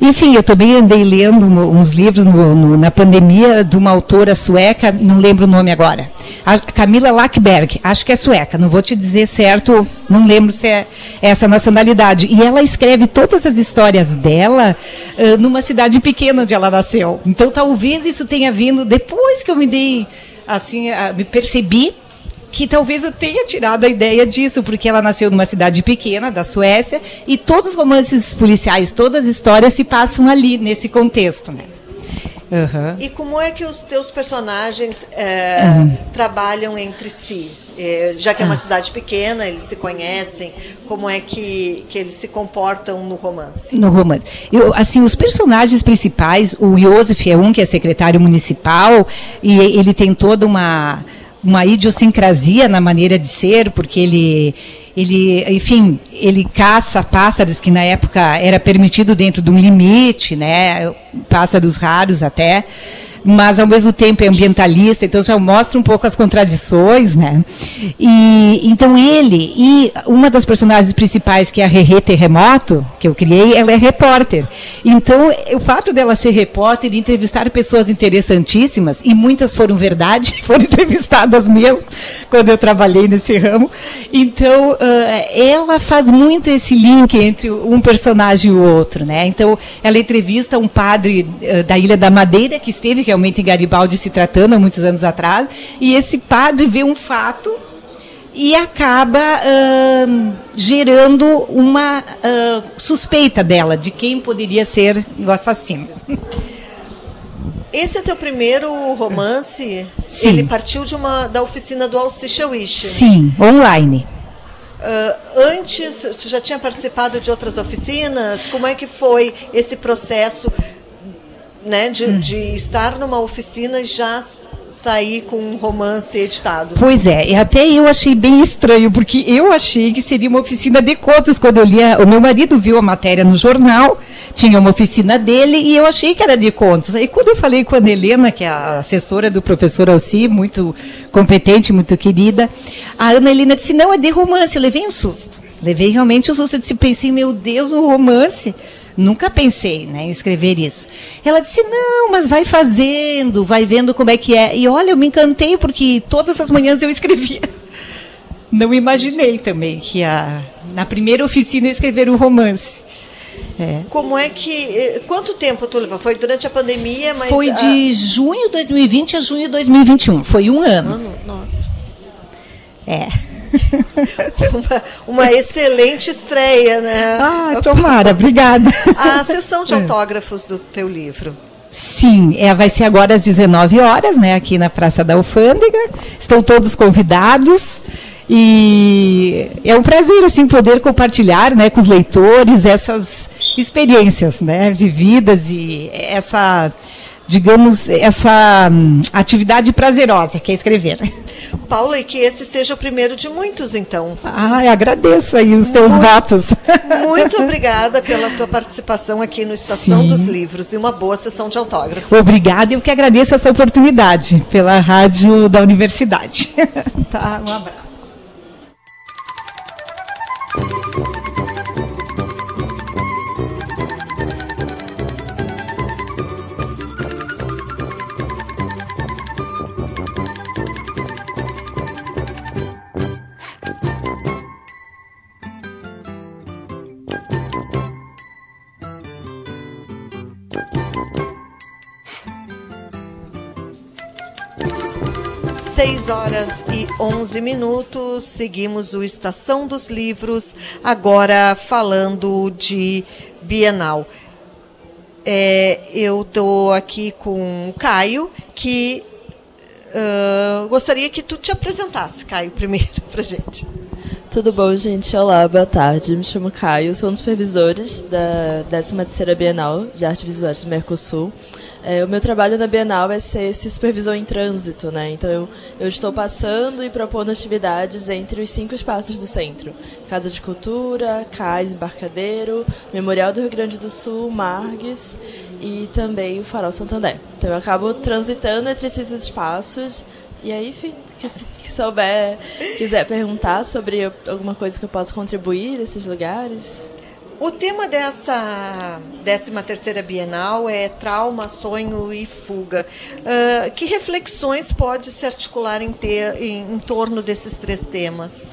enfim, eu também andei lendo uns livros no, no, na pandemia de uma autora sueca, não lembro o nome agora, a Camila Lackberg, acho que é sueca, não vou te dizer certo, não lembro se é essa nacionalidade. E ela escreve todas as histórias dela uh, numa cidade pequena onde ela nasceu. Então talvez isso tenha vindo depois que eu me dei, assim, me percebi que talvez eu tenha tirado a ideia disso, porque ela nasceu numa cidade pequena da Suécia e todos os romances policiais, todas as histórias se passam ali, nesse contexto, né? Uhum. E como é que os teus personagens é, uhum. trabalham entre si? É, já que é uma ah. cidade pequena, eles se conhecem, como é que, que eles se comportam no romance? No romance. Eu, assim, os personagens principais, o Josef é um que é secretário municipal, e ele tem toda uma, uma idiosincrasia na maneira de ser, porque ele ele, enfim, ele caça pássaros que na época era permitido dentro de um limite, né? Pássaros raros até mas ao mesmo tempo é ambientalista, então já mostra um pouco as contradições, né? E então ele e uma das personagens principais que é a Rerê Terremoto, que eu criei, ela é repórter. Então, o fato dela ser repórter e entrevistar pessoas interessantíssimas e muitas foram verdade, foram entrevistadas mesmo quando eu trabalhei nesse ramo. Então, uh, ela faz muito esse link entre um personagem e o outro, né? Então, ela entrevista um padre uh, da Ilha da Madeira que esteve realmente em Garibaldi se tratando há muitos anos atrás, e esse padre vê um fato e acaba uh, gerando uma uh, suspeita dela de quem poderia ser o assassino. Esse é teu primeiro romance? Sim. Ele partiu de uma da oficina do Alcicha Wish. Sim, online. Uh, antes, tu já tinha participado de outras oficinas? Como é que foi esse processo né, de, hum. de estar numa oficina e já sair com um romance editado. Pois é, e até eu achei bem estranho, porque eu achei que seria uma oficina de contos quando eu lia. O meu marido viu a matéria no jornal, tinha uma oficina dele e eu achei que era de contos. Aí quando eu falei com a Helena, que é a assessora do professor Alci, muito competente, muito querida, a Ana Helena disse: não, é de romance. Eu levei um susto. Levei realmente um susto. Eu disse, pensei, meu Deus, um romance. Nunca pensei né, em escrever isso. Ela disse: não, mas vai fazendo, vai vendo como é que é. E olha, eu me encantei porque todas as manhãs eu escrevia. Não imaginei também que a, na primeira oficina escrever um romance. É. Como é que. Eh, quanto tempo tu levou? Foi durante a pandemia, mas. Foi de junho de 2020 a junho de 2021. Foi um ano. ano nossa. É. uma, uma, excelente estreia, né? Ah, tomara, obrigada. A sessão de autógrafos do teu livro. Sim, é, vai ser agora às 19 horas, né, aqui na Praça da Alfândega. Estão todos convidados. E é um prazer assim poder compartilhar, né, com os leitores essas experiências, né, vividas e essa digamos, essa hum, atividade prazerosa que é escrever. Paula, e que esse seja o primeiro de muitos, então. Ah, agradeço aí os teus muito, votos. Muito obrigada pela tua participação aqui no Estação Sim. dos Livros e uma boa sessão de autógrafos. Obrigada, eu que agradeço essa oportunidade pela rádio da universidade. tá, um abraço. Horas e 11 minutos. Seguimos o Estação dos Livros, agora falando de Bienal. É, eu estou aqui com o Caio, que uh, gostaria que tu te apresentasse, Caio, primeiro, para gente. Tudo bom, gente? Olá, boa tarde. Me chamo Caio, sou um dos supervisores da 13ª Bienal de Arte Visual do Mercosul. É, o meu trabalho na Bienal é ser supervisor em trânsito, né? Então eu, eu estou passando e propondo atividades entre os cinco espaços do centro: Casa de Cultura, Cais Embarcadeiro, Memorial do Rio Grande do Sul, Margues e também o Farol Santander. Então eu acabo transitando entre esses espaços e aí, enfim, que, que souber, quiser perguntar sobre alguma coisa que eu possa contribuir nesses lugares. O tema dessa 13 terceira Bienal é trauma, sonho e fuga. Uh, que reflexões pode se articular em, ter, em, em torno desses três temas?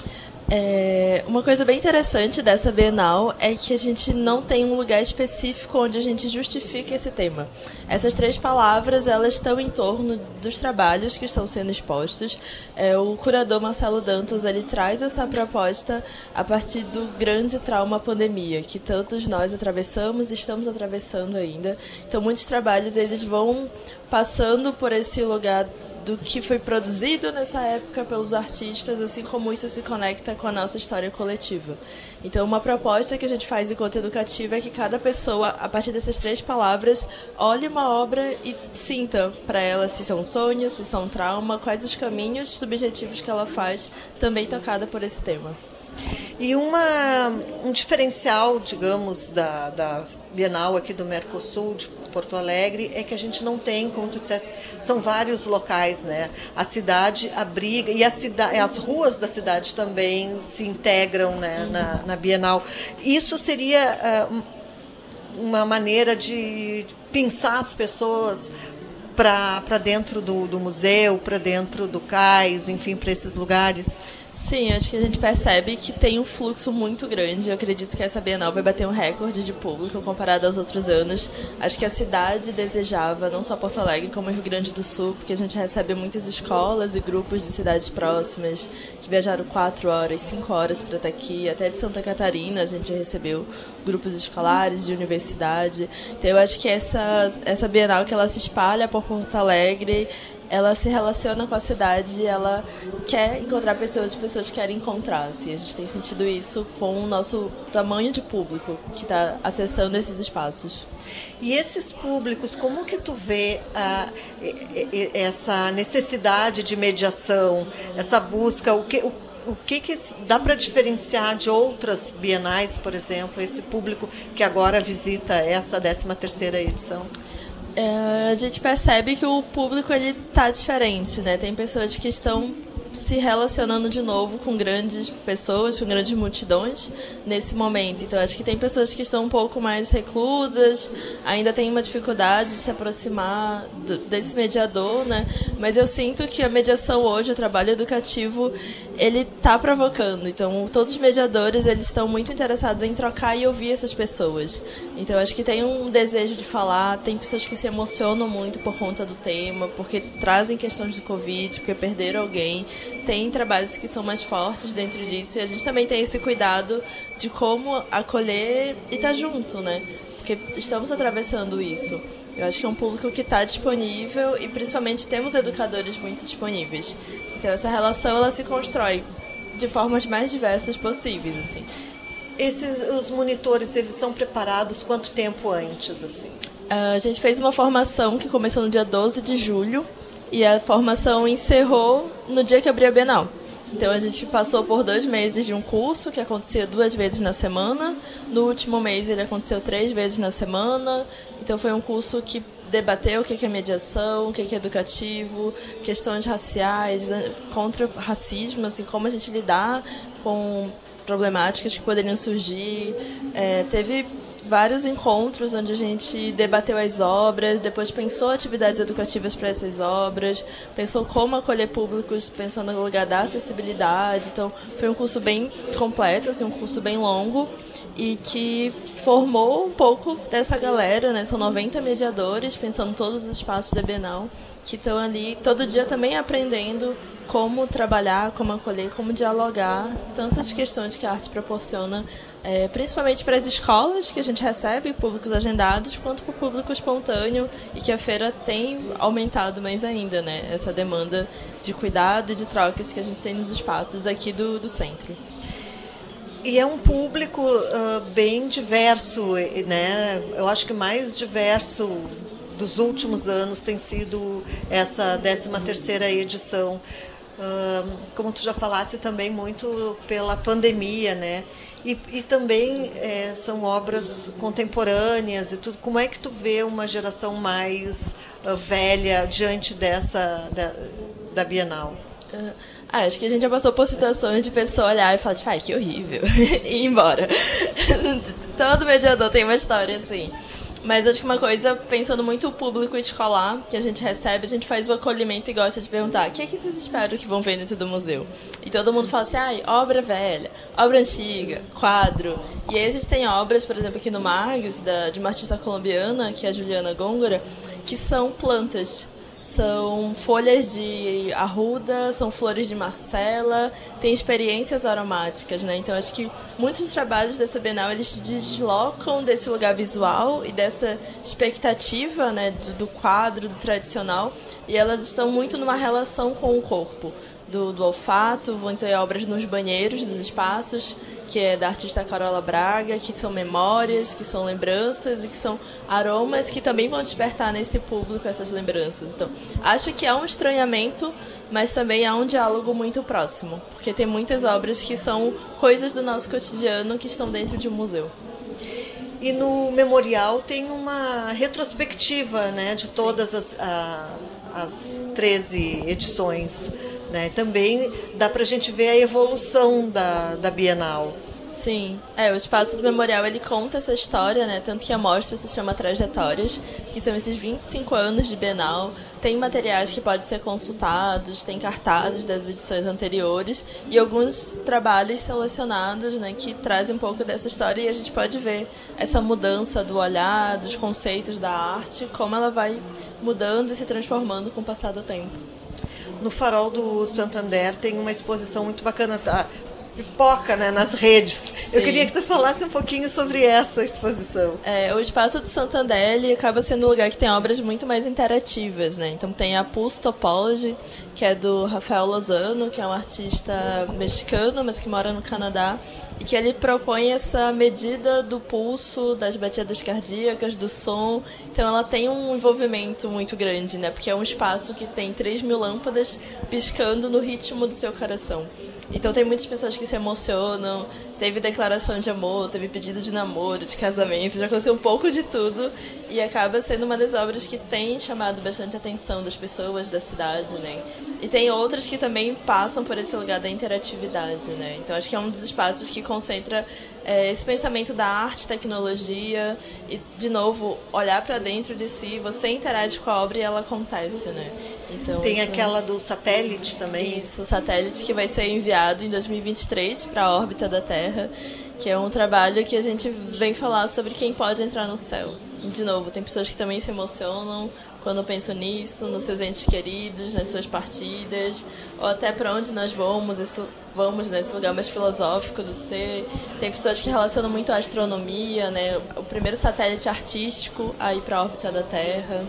É, uma coisa bem interessante dessa Bienal é que a gente não tem um lugar específico onde a gente justifica esse tema. Essas três palavras elas estão em torno dos trabalhos que estão sendo expostos. É, o curador Marcelo Dantas ele traz essa proposta a partir do grande trauma pandemia que todos nós atravessamos e estamos atravessando ainda. Então muitos trabalhos eles vão passando por esse lugar do que foi produzido nessa época pelos artistas, assim como isso se conecta com a nossa história coletiva. Então, uma proposta que a gente faz enquanto educativa é que cada pessoa, a partir dessas três palavras, olhe uma obra e sinta para ela se são sonhos, se são trauma, quais os caminhos subjetivos que ela faz, também tocada por esse tema. E uma, um diferencial, digamos, da, da Bienal aqui do Mercosul, de Porto Alegre, é que a gente não tem, como tu disseste, são vários locais, né? A cidade abriga, e cida, as ruas da cidade também se integram né, na, na Bienal. Isso seria uh, uma maneira de pensar as pessoas para dentro do, do museu, para dentro do cais, enfim, para esses lugares? Sim, acho que a gente percebe que tem um fluxo muito grande. Eu acredito que essa Bienal vai bater um recorde de público comparado aos outros anos. Acho que a cidade desejava, não só Porto Alegre, como Rio Grande do Sul, porque a gente recebe muitas escolas e grupos de cidades próximas que viajaram quatro horas, cinco horas para estar aqui. Até de Santa Catarina a gente recebeu grupos escolares de universidade. Então eu acho que essa, essa Bienal que ela se espalha por Porto Alegre ela se relaciona com a cidade, ela quer encontrar pessoas, as pessoas querem encontrar. Assim. A gente tem sentido isso com o nosso tamanho de público que está acessando esses espaços. E esses públicos, como que tu vê ah, essa necessidade de mediação, essa busca, o que, o, o que, que dá para diferenciar de outras bienais, por exemplo, esse público que agora visita essa 13 terceira edição? É, a gente percebe que o público ele tá diferente, né? Tem pessoas que estão se relacionando de novo com grandes pessoas, com grandes multidões nesse momento. Então acho que tem pessoas que estão um pouco mais reclusas, ainda tem uma dificuldade de se aproximar do, desse mediador, né? Mas eu sinto que a mediação hoje, o trabalho educativo, ele está provocando. Então todos os mediadores eles estão muito interessados em trocar e ouvir essas pessoas. Então acho que tem um desejo de falar, tem pessoas que se emocionam muito por conta do tema, porque trazem questões do Covid, porque perderam alguém tem trabalhos que são mais fortes dentro disso e a gente também tem esse cuidado de como acolher e estar tá junto, né? Porque estamos atravessando isso. Eu acho que é um público que está disponível e principalmente temos educadores muito disponíveis. Então essa relação ela se constrói de formas mais diversas possíveis, assim. Esses os monitores eles são preparados quanto tempo antes assim? A gente fez uma formação que começou no dia 12 de julho e a formação encerrou no dia que abriu a Bienal. Então a gente passou por dois meses de um curso que acontecia duas vezes na semana. No último mês ele aconteceu três vezes na semana. Então foi um curso que debateu o que é mediação, o que é educativo, questões raciais, contra racismo, assim, como a gente lidar com problemáticas que poderiam surgir. É, teve vários encontros onde a gente debateu as obras, depois pensou atividades educativas para essas obras, pensou como acolher públicos pensando no lugar da acessibilidade. Então, foi um curso bem completo, assim, um curso bem longo e que formou um pouco dessa galera, né? São 90 mediadores pensando todos os espaços da Bienal que estão ali todo dia também aprendendo como trabalhar, como acolher, como dialogar, tantas questões que a arte proporciona, é, principalmente para as escolas que a gente recebe, públicos agendados, quanto para o público espontâneo e que a feira tem aumentado mais ainda, né? Essa demanda de cuidado e de trocas que a gente tem nos espaços aqui do, do centro. E é um público uh, bem diverso, né? Eu acho que mais diverso dos últimos anos tem sido essa 13 terceira edição. como tu já falasse também muito pela pandemia, né? E, e também é, são obras contemporâneas e tudo. Como é que tu vê uma geração mais uh, velha diante dessa da, da Bienal? Uh, acho que a gente já passou por situações de pessoa olhar e falar, tipo, ai, que horrível, e ir embora. Todo mediador tem uma história assim. Mas acho que uma coisa, pensando muito o público escolar que a gente recebe, a gente faz o acolhimento e gosta de perguntar o que é que vocês esperam que vão ver dentro do museu? E todo mundo fala assim, ai, obra velha, obra antiga, quadro. E aí a gente tem obras, por exemplo, aqui no Margs, da, de uma artista colombiana, que é a Juliana Gôngora, que são plantas são folhas de arruda, são flores de marcela, tem experiências aromáticas, né? Então acho que muitos trabalhos dessa Bienal eles deslocam desse lugar visual e dessa expectativa, né, do, do quadro, do tradicional, e elas estão muito numa relação com o corpo do, do olfato, vão ter obras nos banheiros dos espaços, que é da artista Carola Braga, que são memórias, que são lembranças e que são aromas que também vão despertar nesse público essas lembranças. Então, acho que há um estranhamento, mas também há um diálogo muito próximo, porque tem muitas obras que são coisas do nosso cotidiano que estão dentro de um museu. E no memorial tem uma retrospectiva né, de todas as, a, as 13 edições né? Também dá para a gente ver a evolução da, da Bienal. Sim, é, o Espaço do Memorial ele conta essa história, né? Tanto que a mostra se chama Trajetórias, que são esses 25 anos de Bienal. Tem materiais que podem ser consultados, tem cartazes das edições anteriores e alguns trabalhos selecionados, né, que trazem um pouco dessa história e a gente pode ver essa mudança do olhar, dos conceitos da arte, como ela vai mudando e se transformando com o passar do tempo. No Farol do Santander tem uma exposição muito bacana. Tá? Pipoca né, nas redes. Sim. Eu queria que tu falasse um pouquinho sobre essa exposição. É, o Espaço do Santander ele acaba sendo um lugar que tem obras muito mais interativas, né? Então tem a Pulse Topology, que é do Rafael Lozano, que é um artista mexicano, mas que mora no Canadá, e que ele propõe essa medida do pulso, das batidas cardíacas, do som. Então ela tem um envolvimento muito grande, né? Porque é um espaço que tem 3 mil lâmpadas piscando no ritmo do seu coração. Então tem muitas pessoas que se emocionam, teve declaração de amor, teve pedido de namoro, de casamento, já aconteceu um pouco de tudo e acaba sendo uma das obras que tem chamado bastante atenção das pessoas da cidade, né? E tem outras que também passam por esse lugar da interatividade, né? Então acho que é um dos espaços que concentra é, esse pensamento da arte, tecnologia e, de novo, olhar para dentro de si, você interage com a obra e ela acontece, né? Então, Tem isso... aquela do satélite também. Isso, o satélite que vai ser enviado em 2023 para a órbita da Terra, que é um trabalho que a gente vem falar sobre quem pode entrar no céu. De novo, tem pessoas que também se emocionam quando pensam nisso, nos seus entes queridos, nas suas partidas, ou até para onde nós vamos, isso, vamos nesse lugar mais filosófico do ser. Tem pessoas que relacionam muito a astronomia, né? O primeiro satélite artístico a ir para a órbita da Terra.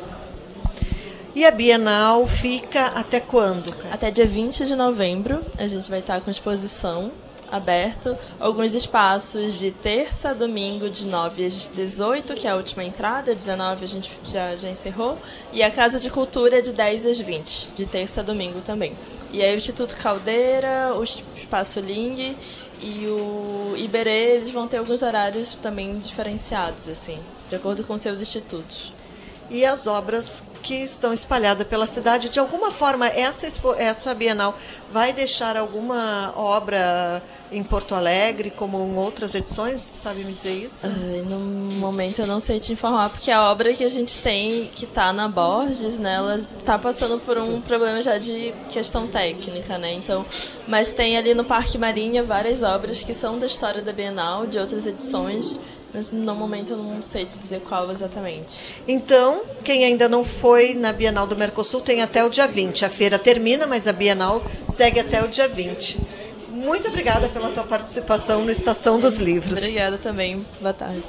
E a Bienal fica até quando? Cara? Até dia 20 de novembro. A gente vai estar com exposição aberto alguns espaços de terça a domingo, de 9 às 18, que é a última entrada, 19 a gente já, já encerrou, e a Casa de Cultura de 10 às 20, de terça a domingo também. E aí o Instituto Caldeira, o Espaço Ling e o Iberê, eles vão ter alguns horários também diferenciados, assim, de acordo com seus institutos e as obras que estão espalhadas pela cidade. De alguma forma, essa, essa Bienal vai deixar alguma obra em Porto Alegre, como em outras edições? Sabe me dizer isso? Ai, no momento eu não sei te informar, porque a obra que a gente tem, que está na Borges, né, ela está passando por um problema já de questão técnica, né? Então, mas tem ali no Parque Marinha várias obras que são da história da Bienal, de outras edições mas no momento eu não sei te dizer qual exatamente. Então, quem ainda não foi na Bienal do Mercosul tem até o dia 20. A feira termina, mas a Bienal segue até o dia 20. Muito obrigada pela tua participação no Estação dos Livros. Obrigada também. Boa tarde.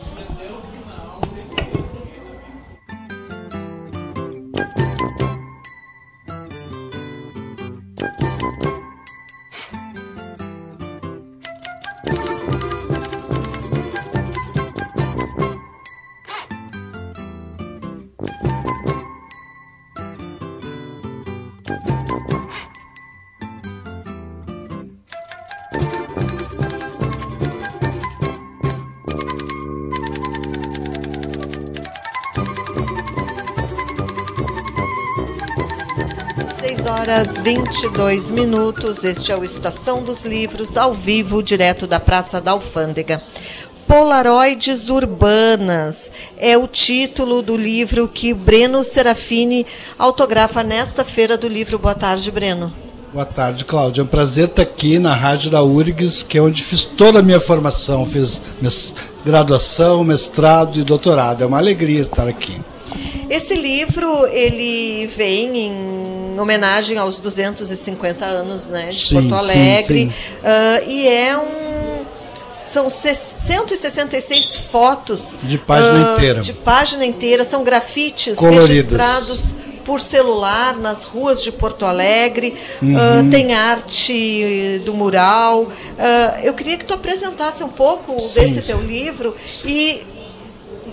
6 horas 22 minutos. Este é o Estação dos Livros, ao vivo, direto da Praça da Alfândega. Polaroides Urbanas é o título do livro que Breno Serafini autografa nesta feira do livro. Boa tarde, Breno. Boa tarde, Cláudia. É um prazer estar aqui na Rádio da URGS, que é onde fiz toda a minha formação. Fiz graduação, mestrado e doutorado. É uma alegria estar aqui. Esse livro, ele vem em homenagem aos 250 anos né, de sim, Porto Alegre. Sim, sim. Uh, e é um. São 166 fotos. De página uh, inteira. De página inteira. São grafites registrados por celular nas ruas de Porto Alegre, uhum. uh, tem arte do mural. Uh, eu queria que tu apresentasse um pouco sim, desse sim. teu livro e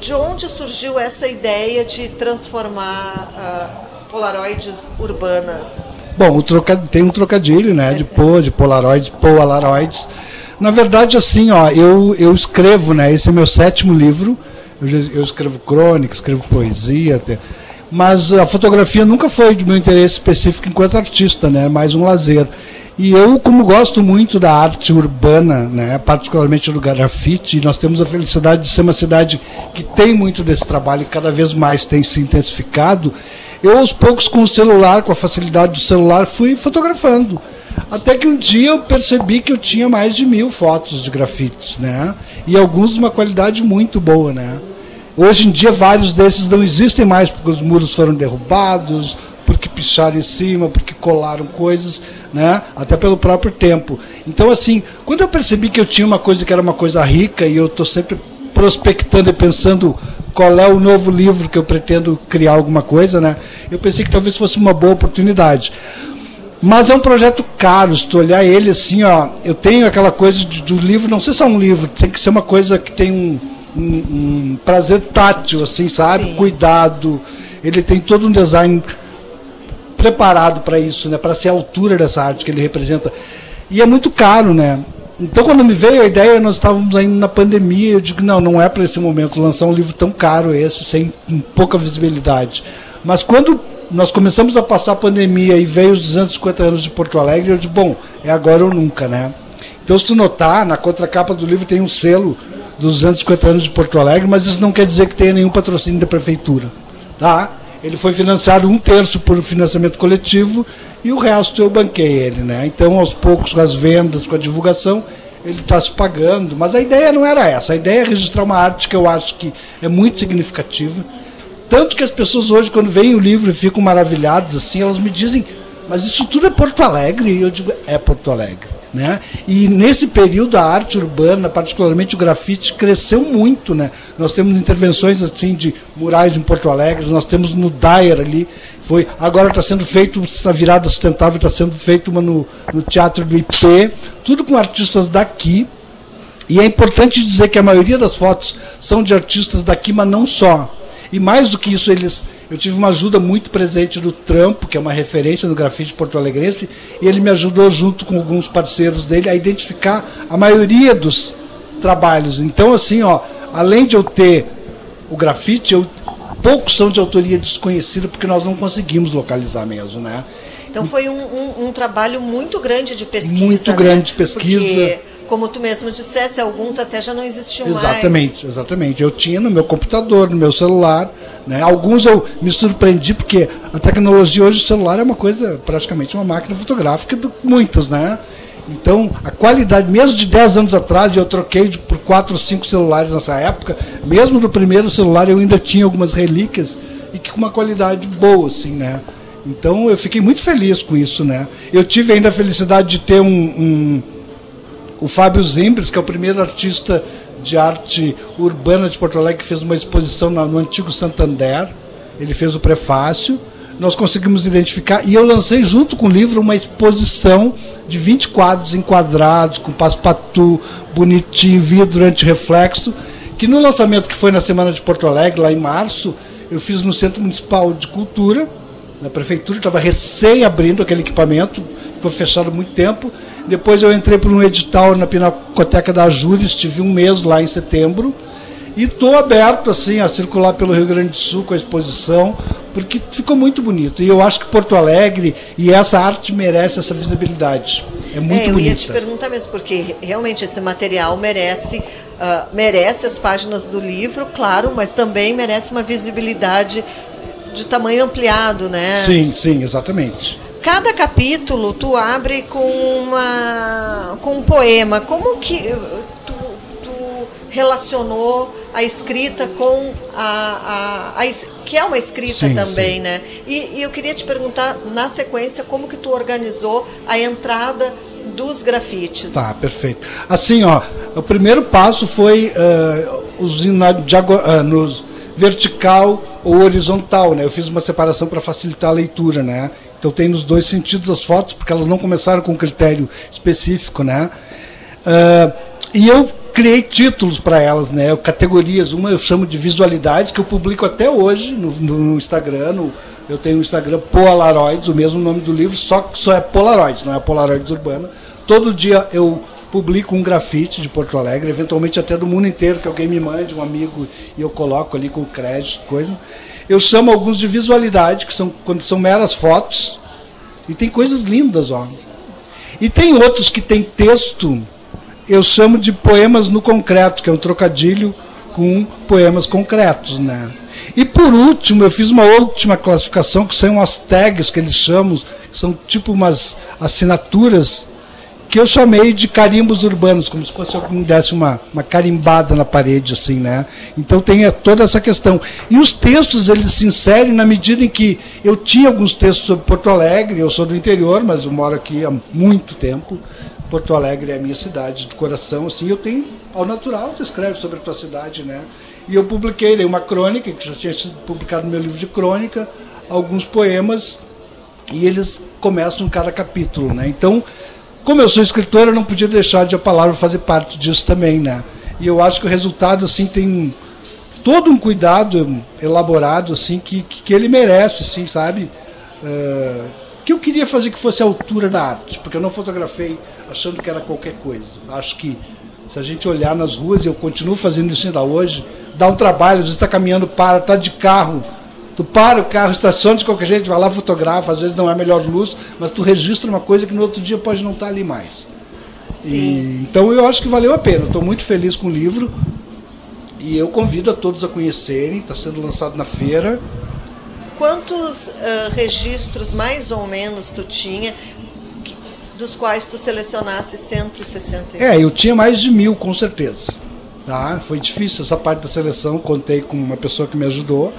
de onde surgiu essa ideia de transformar polaroides urbanas? Bom, troca... tem um trocadilho, né, de pô, de polaroides, polaroids. Na verdade, assim, ó, eu, eu escrevo, né, esse é meu sétimo livro, eu, eu escrevo crônica, escrevo poesia, até, mas a fotografia nunca foi de meu interesse específico enquanto artista, né, mais um lazer. E eu, como gosto muito da arte urbana, né, particularmente do grafite, nós temos a felicidade de ser uma cidade que tem muito desse trabalho e cada vez mais tem se intensificado. Eu, aos poucos, com o celular, com a facilidade do celular, fui fotografando. Até que um dia eu percebi que eu tinha mais de mil fotos de grafites, né? E alguns de uma qualidade muito boa, né? Hoje em dia, vários desses não existem mais porque os muros foram derrubados, porque picharam em cima, porque colaram coisas, né? Até pelo próprio tempo. Então, assim, quando eu percebi que eu tinha uma coisa que era uma coisa rica e eu estou sempre prospectando e pensando qual é o novo livro que eu pretendo criar alguma coisa, né? Eu pensei que talvez fosse uma boa oportunidade. Mas é um projeto caro, se tu olhar ele assim, ó, eu tenho aquela coisa de, do livro, não sei se é um livro, tem que ser uma coisa que tem um, um, um prazer tátil, assim, sabe? Sim. Cuidado. Ele tem todo um design preparado para isso, né? Para ser a altura dessa arte que ele representa. E é muito caro, né? Então, quando me veio a ideia, nós estávamos ainda na pandemia. Eu digo, não, não é para esse momento lançar um livro tão caro esse, sem pouca visibilidade. Mas quando nós começamos a passar a pandemia e veio os 250 anos de Porto Alegre, eu disse, bom, é agora ou nunca, né? Então, se tu notar, na contracapa do livro tem um selo dos 250 anos de Porto Alegre, mas isso não quer dizer que tenha nenhum patrocínio da prefeitura, tá? Ele foi financiado um terço por financiamento coletivo e o resto eu banquei ele, né? Então, aos poucos, com as vendas, com a divulgação, ele está se pagando. Mas a ideia não era essa. A ideia é registrar uma arte que eu acho que é muito significativa. Tanto que as pessoas hoje, quando veem o livro e ficam maravilhadas, assim, elas me dizem, mas isso tudo é Porto Alegre? E eu digo, é Porto Alegre. Né? E nesse período a arte urbana, particularmente o grafite, cresceu muito. Né? Nós temos intervenções assim de murais em Porto Alegre, nós temos no Dyer ali, foi agora está sendo feito, está virada sustentável, está sendo feito uma no, no Teatro do IP, tudo com artistas daqui. E é importante dizer que a maioria das fotos são de artistas daqui, mas não só. E mais do que isso, eles eu tive uma ajuda muito presente do Trampo, que é uma referência no grafite porto-alegrense, e ele me ajudou, junto com alguns parceiros dele, a identificar a maioria dos trabalhos. Então, assim, ó, além de eu ter o grafite, eu, poucos são de autoria desconhecida, porque nós não conseguimos localizar mesmo, né? Então foi um, um, um trabalho muito grande de pesquisa. Muito né? grande de pesquisa. Porque como tu mesmo dissesse, alguns até já não existiam exatamente, mais. Exatamente, Eu tinha no meu computador, no meu celular. Né? Alguns eu me surpreendi, porque a tecnologia hoje, o celular é uma coisa, praticamente uma máquina fotográfica de muitos, né? Então, a qualidade, mesmo de 10 anos atrás, eu troquei por 4 ou 5 celulares nessa época, mesmo no primeiro celular eu ainda tinha algumas relíquias e que com uma qualidade boa, assim, né? Então, eu fiquei muito feliz com isso, né? Eu tive ainda a felicidade de ter um, um o Fábio Zimbres, que é o primeiro artista de arte urbana de Porto Alegre, que fez uma exposição no antigo Santander. Ele fez o prefácio. Nós conseguimos identificar e eu lancei junto com o livro uma exposição de 20 quadros enquadrados, com paspatu, bonitinho, vidro anti-reflexo, que no lançamento que foi na Semana de Porto Alegre, lá em março, eu fiz no Centro Municipal de Cultura, na prefeitura, estava recém abrindo aquele equipamento, ficou fechado muito tempo, depois eu entrei para um edital na Pinacoteca da Júlia, estive um mês lá em setembro. E estou aberto assim a circular pelo Rio Grande do Sul com a exposição, porque ficou muito bonito. E eu acho que Porto Alegre e essa arte merece essa visibilidade. É muito é, eu bonita. Eu ia te perguntar mesmo, porque realmente esse material merece, uh, merece as páginas do livro, claro, mas também merece uma visibilidade de tamanho ampliado, né? Sim, sim, exatamente cada capítulo tu abre com uma com um poema. Como que tu, tu relacionou a escrita com a, a, a, que é uma escrita sim, também, sim. né? E, e, eu queria te perguntar na sequência como que tu organizou a entrada dos grafites. Tá, perfeito. Assim, ó, o primeiro passo foi uh, os, na, uh, nos vertical ou horizontal, né? Eu fiz uma separação para facilitar a leitura, né? Então tem nos dois sentidos as fotos, porque elas não começaram com um critério específico, né? Uh, e eu criei títulos para elas, né? Categorias. Uma eu chamo de visualidades, que eu publico até hoje no, no Instagram. No, eu tenho o Instagram Polaroids, o mesmo nome do livro, só que só é Polaroids, não é Polaroids Urbana. Todo dia eu publico um grafite de Porto Alegre, eventualmente até do mundo inteiro, que alguém me mande, um amigo, e eu coloco ali com crédito, coisa. Eu chamo alguns de visualidade, que são quando são meras fotos, e tem coisas lindas, ó. E tem outros que tem texto, eu chamo de poemas no concreto, que é um trocadilho com poemas concretos, né? E por último, eu fiz uma última classificação que são as tags que eles chamam, que são tipo umas assinaturas que eu chamei de carimbos urbanos, como se fosse alguém desse uma, uma carimbada na parede, assim, né? Então tem toda essa questão. E os textos, eles se inserem na medida em que eu tinha alguns textos sobre Porto Alegre, eu sou do interior, mas eu moro aqui há muito tempo. Porto Alegre é a minha cidade de coração, assim, eu tenho ao natural, tu escreve sobre a tua cidade, né? E eu publiquei uma crônica, que já tinha sido publicado no meu livro de crônica, alguns poemas, e eles começam cada capítulo, né? Então, como eu sou escritor, eu não podia deixar de a palavra fazer parte disso também, né? E eu acho que o resultado, assim, tem todo um cuidado elaborado, assim, que, que ele merece, assim, sabe? Uh, que eu queria fazer que fosse a altura da arte, porque eu não fotografei achando que era qualquer coisa. Acho que se a gente olhar nas ruas, e eu continuo fazendo isso ainda hoje, dá um trabalho, às vezes está caminhando, para, está de carro, Tu para o carro, estaciona de qualquer jeito, vai lá, fotografa, às vezes não é a melhor luz, mas tu registra uma coisa que no outro dia pode não estar ali mais. E, então eu acho que valeu a pena. Estou muito feliz com o livro. E eu convido a todos a conhecerem, está sendo lançado na feira. Quantos uh, registros, mais ou menos, tu tinha, dos quais tu selecionasse 160? É, eu tinha mais de mil, com certeza. Tá? Foi difícil essa parte da seleção, contei com uma pessoa que me ajudou.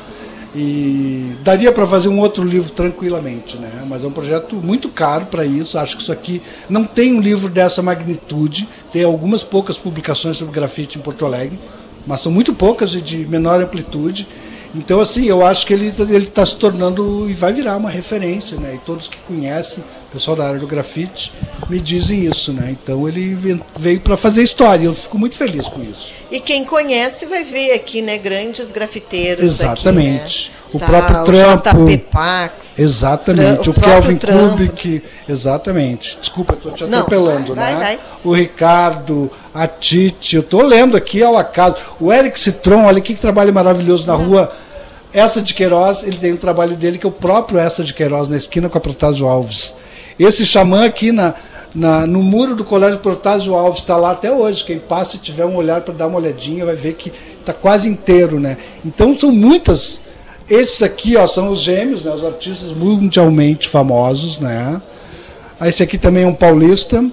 E daria para fazer um outro livro tranquilamente, né? Mas é um projeto muito caro para isso. Acho que isso aqui não tem um livro dessa magnitude. Tem algumas poucas publicações sobre grafite em Porto Alegre, mas são muito poucas e de menor amplitude. Então, assim, eu acho que ele está se tornando e vai virar uma referência, né? E todos que conhecem, pessoal da área do grafite, me dizem isso, né? Então ele veio para fazer história. Eu fico muito feliz com isso. E quem conhece vai ver aqui, né? Grandes grafiteiros. Exatamente. Aqui, né? O tá, próprio Trampo. O JP Pax. Exatamente. O, o Kelvin Kubik. Exatamente. Desculpa, estou te atropelando, Não, vai, né? Vai. O Ricardo, a Tite. Eu estou lendo aqui ao acaso. O Eric Citron, olha que trabalho maravilhoso na rua. Essa de Queiroz, ele tem um trabalho dele que é o próprio Essa de Queiroz, na esquina com a Protásio Alves. Esse xamã aqui na, na, no muro do Colégio Protásio Alves está lá até hoje. Quem passa e tiver um olhar para dar uma olhadinha vai ver que está quase inteiro, né? Então são muitas esses aqui, ó, são os gêmeos, né, os artistas mundialmente famosos, né? Esse aqui também é um paulista.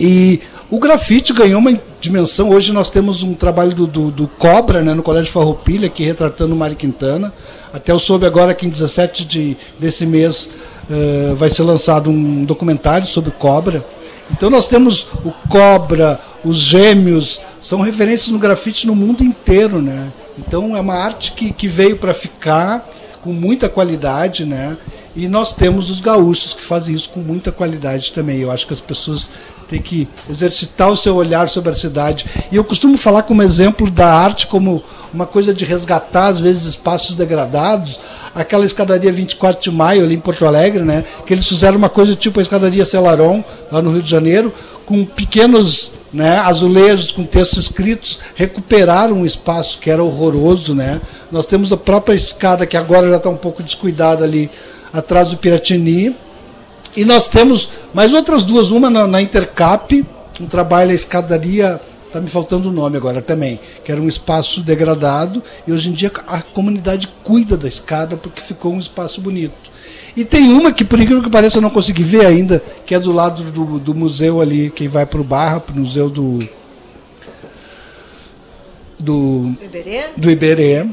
E o grafite ganhou uma dimensão. Hoje nós temos um trabalho do, do, do Cobra, né, no Colégio Farroupilha, aqui retratando o Mari Quintana. Até eu soube agora que em 17 de, desse mês uh, vai ser lançado um documentário sobre Cobra. Então nós temos o Cobra, os Gêmeos, são referências no grafite no mundo inteiro, né? Então é uma arte que, que veio para ficar com muita qualidade, né? E nós temos os gaúchos que fazem isso com muita qualidade também. Eu acho que as pessoas têm que exercitar o seu olhar sobre a cidade. E eu costumo falar como exemplo da arte como uma coisa de resgatar, às vezes, espaços degradados. Aquela escadaria 24 de maio ali em Porto Alegre, né? Que eles fizeram uma coisa tipo a escadaria Celaron, lá no Rio de Janeiro, com pequenos né, azulejos com textos escritos, recuperaram um espaço que era horroroso. Né? Nós temos a própria escada, que agora já está um pouco descuidada ali atrás do Piratini. E nós temos mais outras duas, uma na, na Intercap, um trabalho a escadaria, está me faltando o nome agora também, que era um espaço degradado, e hoje em dia a comunidade cuida da escada porque ficou um espaço bonito. E tem uma que, por incrível que pareça, eu não consegui ver ainda, que é do lado do, do museu ali, quem vai para o Barra, para o museu do. Do Iberê? do Iberê.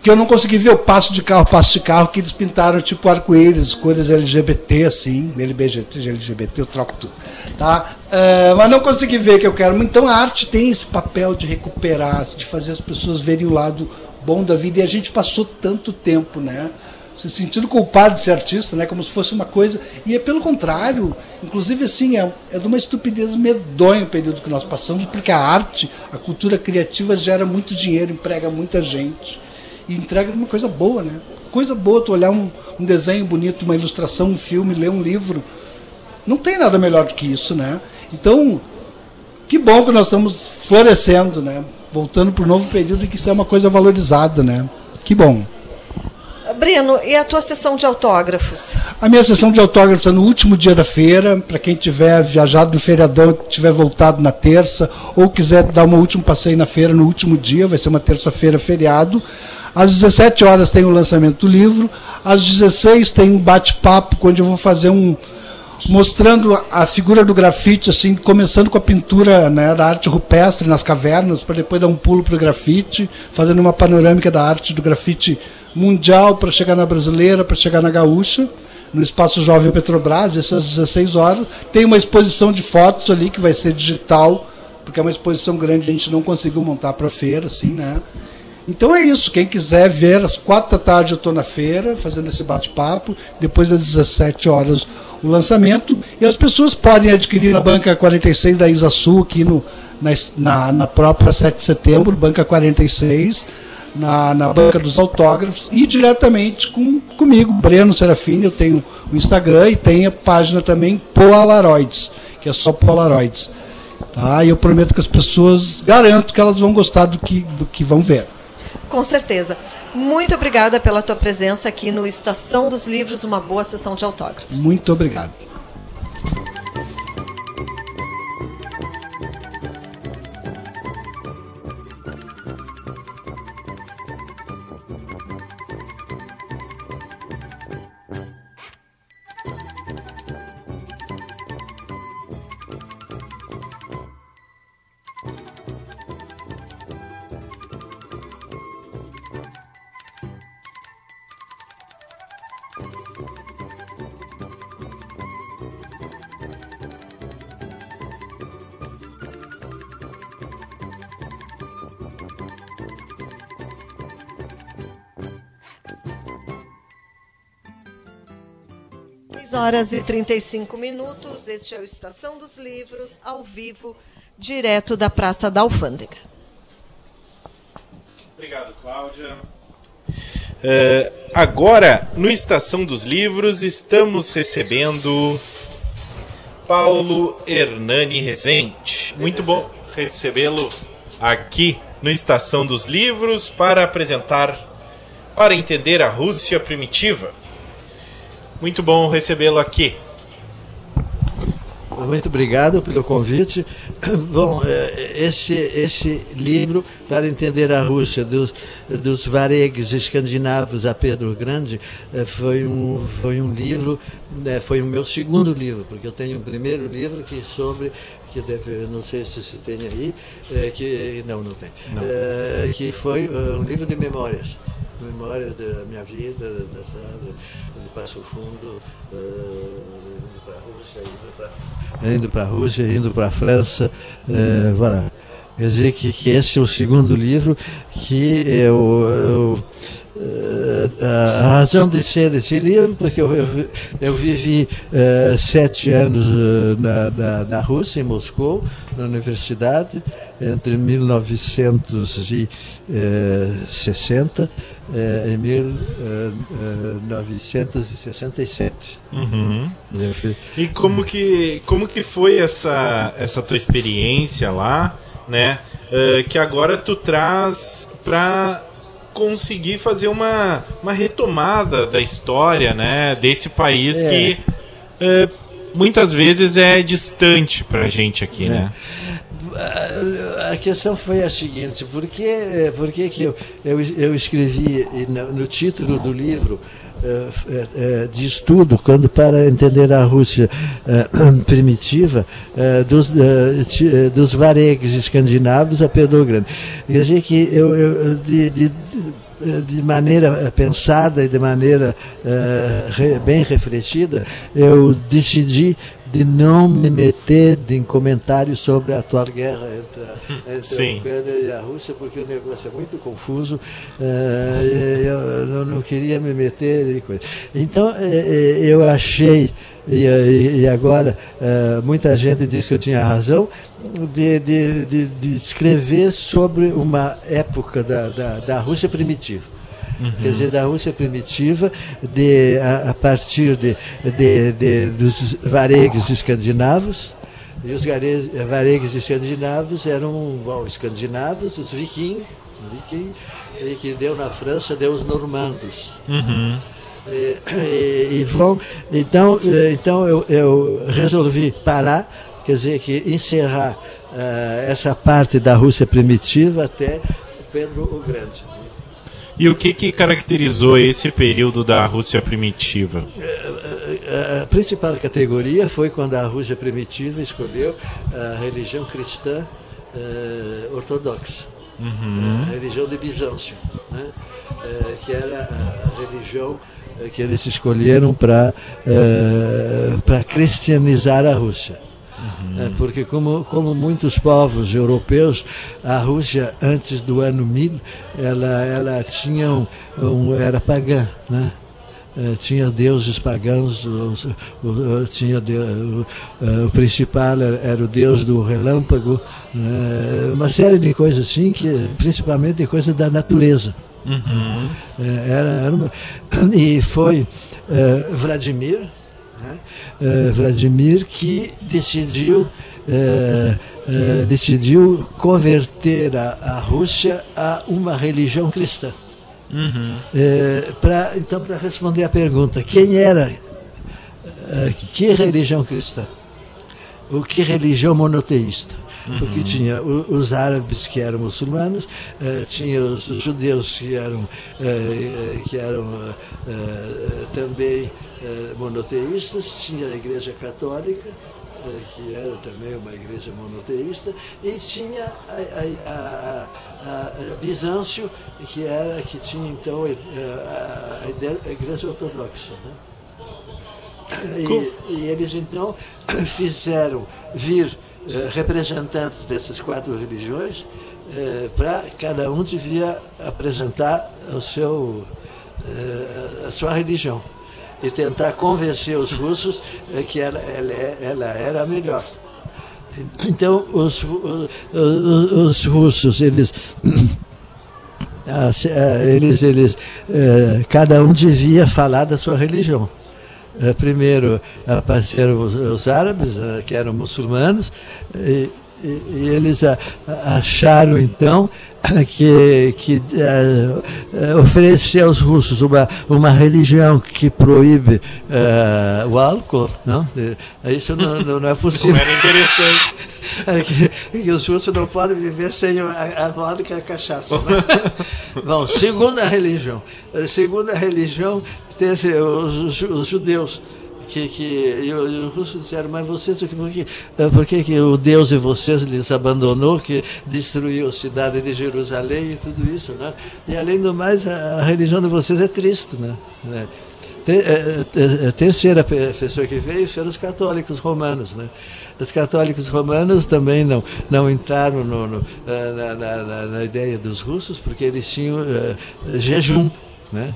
Que eu não consegui ver o passo de carro, passo de carro, que eles pintaram tipo arco-íris, cores LGBT, assim, LBGT, LGBT, eu troco tudo. Tá? Uh, mas não consegui ver que eu quero. Então a arte tem esse papel de recuperar, de fazer as pessoas verem o lado bom da vida. E a gente passou tanto tempo, né? se sentindo culpado de ser artista, né? Como se fosse uma coisa. E é pelo contrário, inclusive assim, é, é de uma estupidez medonha o período que nós passamos, porque a arte, a cultura criativa gera muito dinheiro, emprega muita gente. E entrega uma coisa boa, né? Coisa boa tu olhar um, um desenho bonito, uma ilustração, um filme, ler um livro. Não tem nada melhor do que isso, né? Então, que bom que nós estamos florescendo, né? Voltando para o novo período e que isso é uma coisa valorizada, né? Que bom. Breno, e a tua sessão de autógrafos? A minha sessão de autógrafos é no último dia da feira, para quem tiver viajado no feriadão, tiver voltado na terça, ou quiser dar um último passeio na feira no último dia, vai ser uma terça-feira feriado. Às 17 horas tem o lançamento do livro, às 16 tem um bate-papo, onde eu vou fazer um, mostrando a figura do grafite, assim, começando com a pintura né, da arte rupestre nas cavernas, para depois dar um pulo para o grafite, fazendo uma panorâmica da arte do grafite mundial para chegar na brasileira, para chegar na gaúcha, no Espaço Jovem Petrobras, essas 16 horas. Tem uma exposição de fotos ali que vai ser digital, porque é uma exposição grande, a gente não conseguiu montar para feira, assim, né? Então é isso. Quem quiser ver, às quatro da tarde eu estou na feira, fazendo esse bate-papo. Depois das 17 horas o lançamento. E as pessoas podem adquirir na banca 46 da Isa Sul, aqui no, na, na, própria 7 de setembro, banca 46, na, na banca dos autógrafos, e diretamente com, comigo, Breno Serafini. Eu tenho o Instagram e tenho a página também Polaroids, que é só Polaroids. Tá? E eu prometo que as pessoas, garanto que elas vão gostar do que, do que vão ver. Com certeza. Muito obrigada pela tua presença aqui no Estação dos Livros, uma boa sessão de autógrafos. Muito obrigado. Horas e 35 minutos. Este é o Estação dos Livros, ao vivo, direto da Praça da Alfândega. Obrigado, Cláudia. Uh, agora, no Estação dos Livros, estamos recebendo Paulo Hernani Rezende. Muito bom recebê-lo aqui no Estação dos Livros para apresentar, para entender a Rússia primitiva. Muito bom recebê-lo aqui. Muito obrigado pelo convite. Bom, esse, esse livro, para entender a Rússia, dos, dos varegues escandinavos a Pedro Grande, foi um, foi um livro, foi o meu segundo livro, porque eu tenho um primeiro livro que sobre, que deve, não sei se se tem aí, que, não, não tem, não. que foi um livro de memórias memória da minha vida, da, de Passo Fundo, uh, indo para a Rússia, indo para a Rússia, indo para a França, voilà. Quer dizer que, que esse é o segundo livro que eu, eu a razão de ser desse livro, porque eu, eu, eu vivi uh, sete anos uh, na, na, na, Rússia, em Moscou, na universidade, entre 1960 e 1967. Uhum. E como que, como que foi essa, essa tua experiência lá, né? Que agora tu traz para conseguir fazer uma, uma retomada da história, né? Desse país é. que muitas vezes é distante para a gente aqui, é. A questão foi a seguinte: por que, por que, que eu, eu, eu escrevi no título do livro uh, de estudo, quando para entender a Rússia primitiva, dos, dos varegues escandinavos a Pedro Grande. Quer dizer que eu, eu de, de, de maneira pensada e de maneira uh, bem refletida, eu decidi de não me meter em comentários sobre a atual guerra entre, a, entre a Ucrânia e a Rússia, porque o negócio é muito confuso. Uh, eu não, não, queria me meter em coisa. Então, uh, eu achei, e, e agora uh, muita gente diz que eu tinha razão, de, de, de, de escrever sobre uma época da, da, da Rússia primitiva uhum. quer dizer, da Rússia primitiva, de, a, a partir de, de, de, dos varegues escandinavos. E os varegues escandinavos eram bom, escandinavos, os vikings, viking, e que deu na França, deu os normandos. Uhum. E, e, e bom, então, então eu, eu resolvi parar, quer dizer, que encerrar uh, essa parte da Rússia primitiva até Pedro o Grande. E o que, que caracterizou esse período da Rússia primitiva? A principal categoria foi quando a Rússia primitiva escolheu a religião cristã uh, ortodoxa, Uhum. a religião de Bizâncio, né? Uh, que era a religião uh, que eles escolheram para para cristianizar a Rússia. É, porque como, como muitos povos europeus, a Rússia antes do ano 1000, ela, ela tinha um, um- era pagã, né? Eh, tinha deuses pagãos, tinha de- o, o principal era, o deus do relâmpago, né? uma série de coisas assim, que, principalmente coisas da natureza. Uhum. Eh, Era, era uma- e foi eh, Vladimir, né? Eh, Vladimir que decidiu eh, eh, decidiu converter a, a Rússia a uma religião cristã. Uhum. Pra, então, para responder a pergunta, quem era, que religião cristã? O que religião monoteísta? Porque tinha o- os árabes que eram muçulmanos, tinha os judeus que eram, que eram também eh, monoteístas, tinha a igreja católica, eh, que era também uma igreja monoteísta, e tinha a, a- a- a- Bizâncio, que era que tinha então eh, a, igreja ortodoxa. Né? E, e eles então fizeram vir eh, representantes dessas quatro religiões para cada um devia apresentar o seu, eh, a sua religião e tentar convencer os russos eh, que ela, ela, é- ela era melhor. Então, os, os, os russos, eles, eles, eles eh, cada um devia falar da sua religião. Primeiro apareceram os, os árabes, que eram muçulmanos, e, e- e eles acharam então que, que eh, eh, oferecer aos russos uma, uma religião que proíbe eh, o álcool, não? Isso não, não, não é possível. Como era interessante. É que, que os russos não podem viver sem a, a vodka e a cachaça. né? Bom, segunda religião. Segunda religião teve os, os- os judeus. Que, que, e o- e os russos disseram, mas vocês, por que, por que, que o Deus de vocês lhes abandonou, que destruiu a cidade de Jerusalém e tudo isso, né? E além do mais, a, a religião de vocês é triste, né? Né? A terceira pe- pessoa que veio foram os católicos romanos, né? Os católicos romanos também não, não entraram no- no, na, na- na- ideia dos russos, porque eles tinham eh, jejum, né?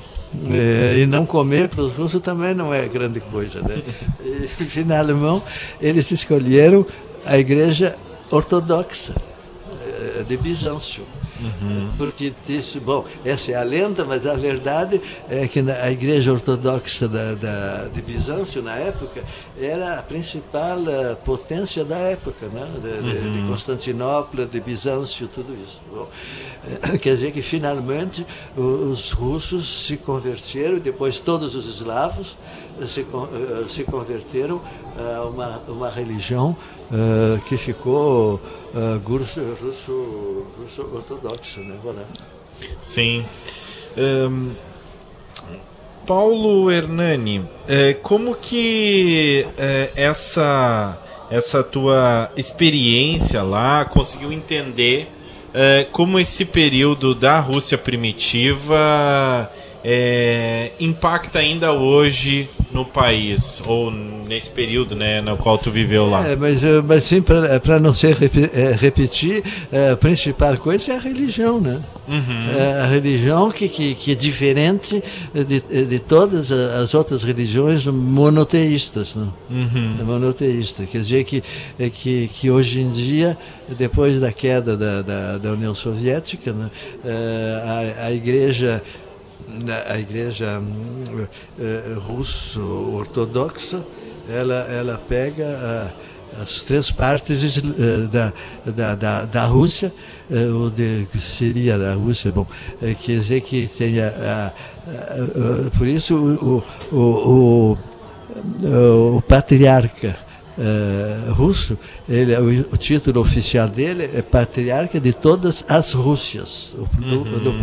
Eh, e não comer para os russos também não é grande coisa, né? E, finalmente, eles escolheram a igreja ortodoxa eh, de Bizâncio. Porque disse, bom, essa é a lenda, mas a verdade é que a igreja ortodoxa da, da- de Bizâncio, na época, era a principal eh, potência da época, né? de, de- de Constantinopla, de Bizâncio, tudo isso. Bom, eh, quer dizer que, finalmente, os russos se converteram, depois todos os eslavos eh, se, se converteram a uma, uma religião que ficou eh, russo, russo, russo ortodoxa, né? Voilà. Sim. Ahn, Paulo Hernani, eh, como que eh, essa, essa tua experiência lá conseguiu entender eh, como esse período da Rússia primitiva impacta ainda hoje no país, ou nesse período né, no qual tu viveu lá? É, mas, eh, mas sim, para não ser repi- eh, repetir, eh, a principal coisa é a religião, né? É a religião que, que, que é diferente de, de todas as outras religiões monoteístas, né? É monoteísta. Quer dizer que, que, que hoje em dia, depois da queda da, da, da União Soviética, né, eh, a, a igreja a igreja hum, eh, russo-ortodoxa, ela, ela pega as três partes uh, da, da, da, da, Rússia, uh, onde seria a Rússia, bom, quer dizer que tenha, por isso o, o, o, o patriarca russo, ele, o, título oficial dele é patriarca de todas as Rússias, no, uhum.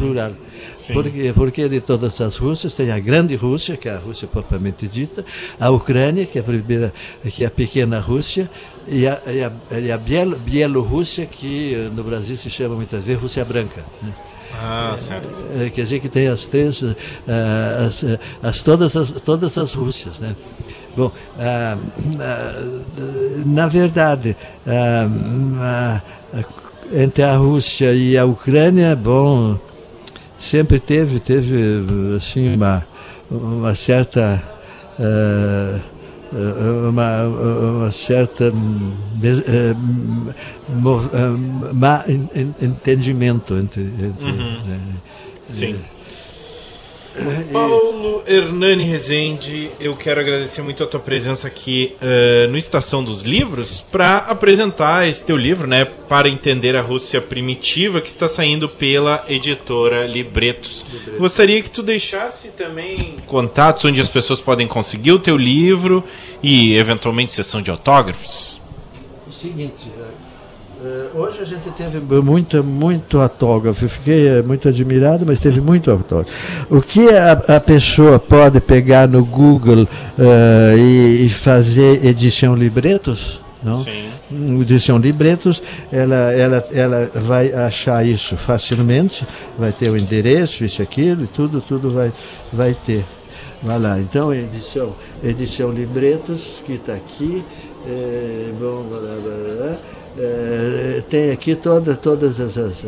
Porque, porque de todas as Rússias tem a grande Rússia, que é a Rússia propriamente dita, a Ucrânia, que é a primeira, que é a pequena Rússia, e a, e a, e a Biel, Bielorrússia, que eh, no Brasil se chama muitas vezes Rússia Branca. Né? Ah, certo. É, quer dizer que tem as três, uh, as, as, todas, as, todas as Rússias, né? Bom, uh, uh, na verdade, entre a Rússia e a Ucrânia, bom, sempre teve, teve assim, uma, uma certa. Uh, uma, uma, certa uh, má entendimento entre, entre uhum. né, sim Paulo Hernani Rezende, eu quero agradecer muito a tua presença aqui uh, no Estação dos Livros para apresentar esse teu livro, né, para entender a Rússia primitiva, que está saindo pela editora Libretos. Libretos. Gostaria que tu deixasse também contatos onde as pessoas podem conseguir o teu livro e eventualmente sessão de autógrafos. O seguinte, Uh, hoje a gente teve muito, muito autógrafo. Eu fiquei uh, muito admirado, mas teve muito autógrafo. O que a, a pessoa pode pegar no Google uh, e, e, fazer edição libretos? Não? Sim. Edição libretos, ela, ela, ela vai achar isso facilmente, vai ter o endereço, isso, aquilo, e tudo, tudo vai, vai ter. Vai lá, então edição, edição libretos, que está aqui. É, bom, blá, blá, blá, é, tem aqui toda, todas as, as,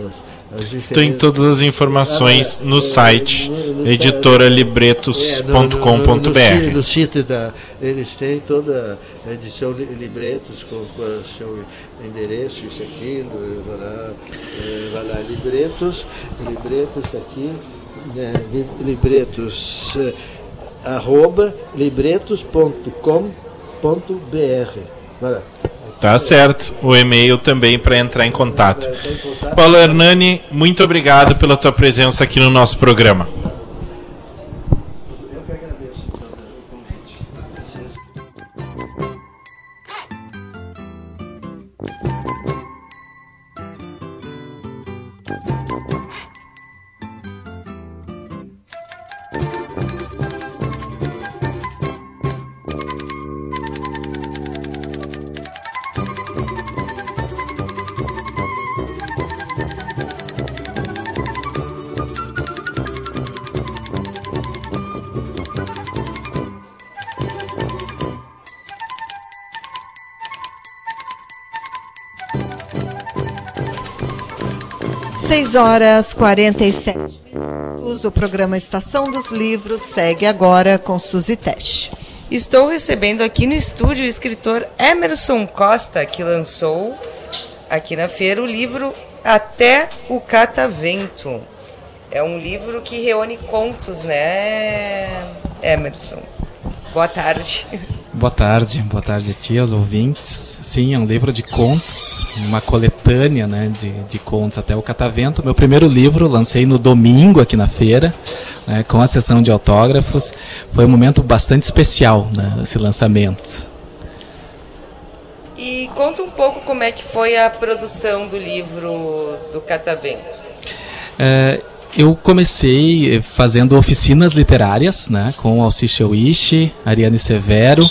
as diferentes... Tem todas as informações ah, no é, site no, no editoralibretos.com.br. É, no, no, site da. Eles têm toda a edição Libretos com, com o seu endereço, isso, aquilo. Vai lá, vai lá Libretos, Libretos está aqui, né, libretos, arroba libretos.com.br. Vai lá. Tá certo. O e-mail também para entrar em contato. Paulo Hernani, muito obrigado pela tua presença aqui no nosso programa. 6 horas 47 minutos. O programa Estação dos Livros segue agora com Suzy Tesh. Estou recebendo aqui no estúdio o escritor Emerson Costa, que lançou aqui na feira o livro Até o Catavento. É um livro que reúne contos, né, Emerson? Boa tarde. Boa tarde, boa tarde a ti, aos ouvintes. Sim, é um livro de contos, uma coletânea né, de, de contos até o Catavento. Meu primeiro livro lancei no domingo aqui na feira, né, com a sessão de autógrafos. Foi um momento bastante especial, né, esse lançamento. E conta um pouco como é que foi a produção do livro do Catavento. É, eu comecei eh, fazendo oficinas literárias, né, com Alci Wish, Ariane Severo,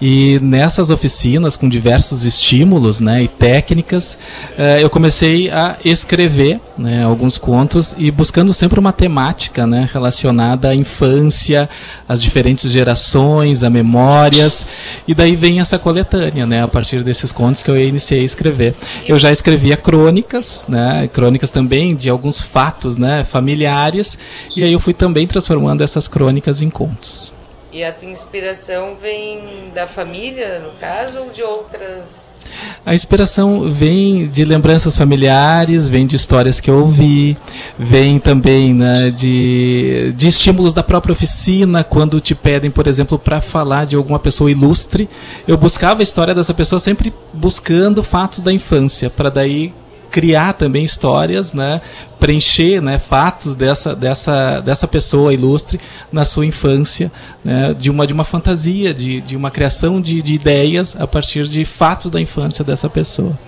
e nessas oficinas, com diversos estímulos né, e técnicas, eh, eu comecei a escrever né, alguns contos e buscando sempre uma temática né, relacionada à infância, às diferentes gerações, a memórias, e daí vem essa coletânea, né, a partir desses contos que eu iniciei a escrever. Eu já escrevia crônicas, né, crônicas também de alguns fatos né, familiares, e aí eu fui também transformando essas crônicas em contos. E a tua inspiração vem da família, no caso, ou de outras A inspiração vem de lembranças familiares, vem de histórias que eu ouvi, vem também né, de, de estímulos da própria oficina, quando te pedem, por exemplo, para falar de alguma pessoa ilustre. Eu buscava a história dessa pessoa sempre buscando fatos da infância, para daí criar também histórias, né, preencher né, fatos dessa, dessa, dessa pessoa ilustre na sua infância, né, de, uma, de uma fantasia, de, de uma criação de, de ideias a partir de fatos da infância dessa pessoa.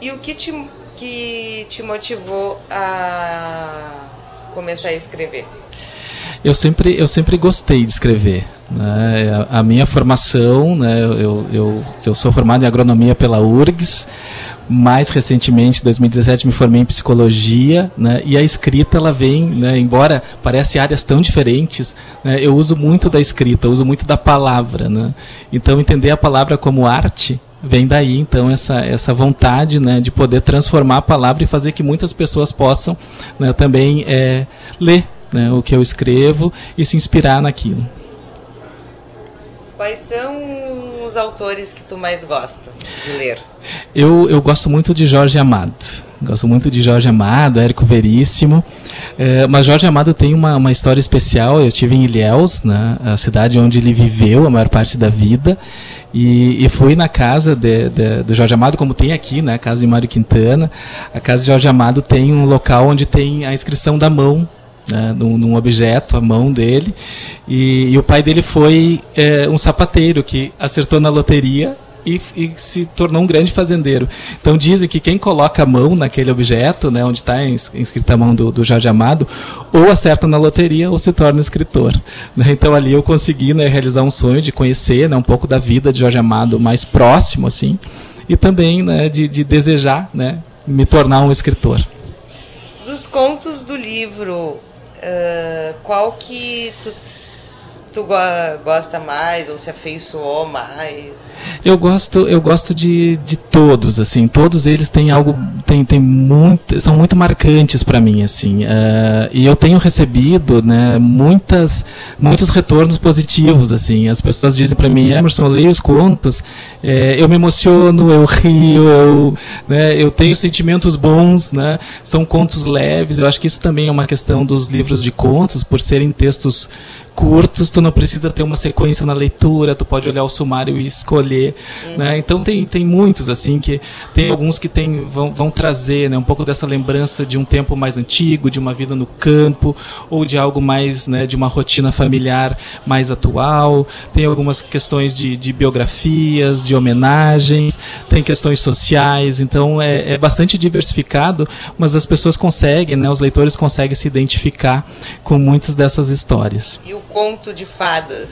E o que te, que te motivou a começar a escrever? Eu sempre, eu sempre gostei de escrever. Né? A, a, minha formação, né, eu, eu, eu sou formado em agronomia pela URGS, mais recentemente, em 2017, me formei em psicologia, né, e a escrita ela vem, né, embora pareça áreas tão diferentes, né, eu uso muito da escrita, uso muito da palavra, né, então entender a palavra como arte vem daí, então essa essa vontade, né, de poder transformar a palavra e fazer que muitas pessoas possam, né, também é, ler né, o que eu escrevo e se inspirar naquilo. Quais são os autores que tu mais gosta de ler? Eu, eu gosto muito de Jorge Amado. Gosto muito de Jorge Amado, Érico Veríssimo. É, mas Jorge Amado tem uma, uma história especial. Eu tive em Ilhéus, né, a cidade onde ele viveu a maior parte da vida. E, e fui na casa de, de, do Jorge Amado, como tem aqui, né, a casa de Mário Quintana. A casa de Jorge Amado tem um local onde tem a inscrição da mão né, num, num, objeto, a mão dele. E, e o pai dele foi é, um sapateiro que acertou na loteria e, e, se tornou um grande fazendeiro. Então dizem que quem coloca a mão naquele objeto, né, onde está inscrita a mão do, do, Jorge Amado, ou acerta na loteria ou se torna escritor. Né? Então ali eu consegui né, realizar um sonho de conhecer né, um pouco da vida de Jorge Amado mais próximo, assim, e também né, de, de desejar né, me tornar um escritor. Dos contos do livro Uh, qual que tu, tu gosta mais ou se afeiçoou mais? Eu gosto, eu gosto de, de todos, assim, todos eles têm algo, tem, tem muito, são muito marcantes para mim, assim, uh, e eu tenho recebido, né, muitas, muitos retornos positivos, assim, as pessoas dizem para mim, Emerson, eu leio os contos, é, eu me emociono, eu rio, eu, né, eu tenho sentimentos bons, né, são contos leves, eu acho que isso também é uma questão dos livros de contos, por serem textos curtos, tu não precisa ter uma sequência na leitura, tu pode olhar o sumário e escolher, uhum. né? Então tem, tem muitos assim que tem alguns que tem, vão, vão trazer, né, um pouco dessa lembrança de um tempo mais antigo, de uma vida no campo ou de algo mais, né, de uma rotina familiar mais atual. Tem algumas questões de, de biografias, de homenagens, tem questões sociais, então é, é bastante diversificado, mas as pessoas conseguem, né, os leitores conseguem se identificar com muitas dessas histórias. E o conto de fadas?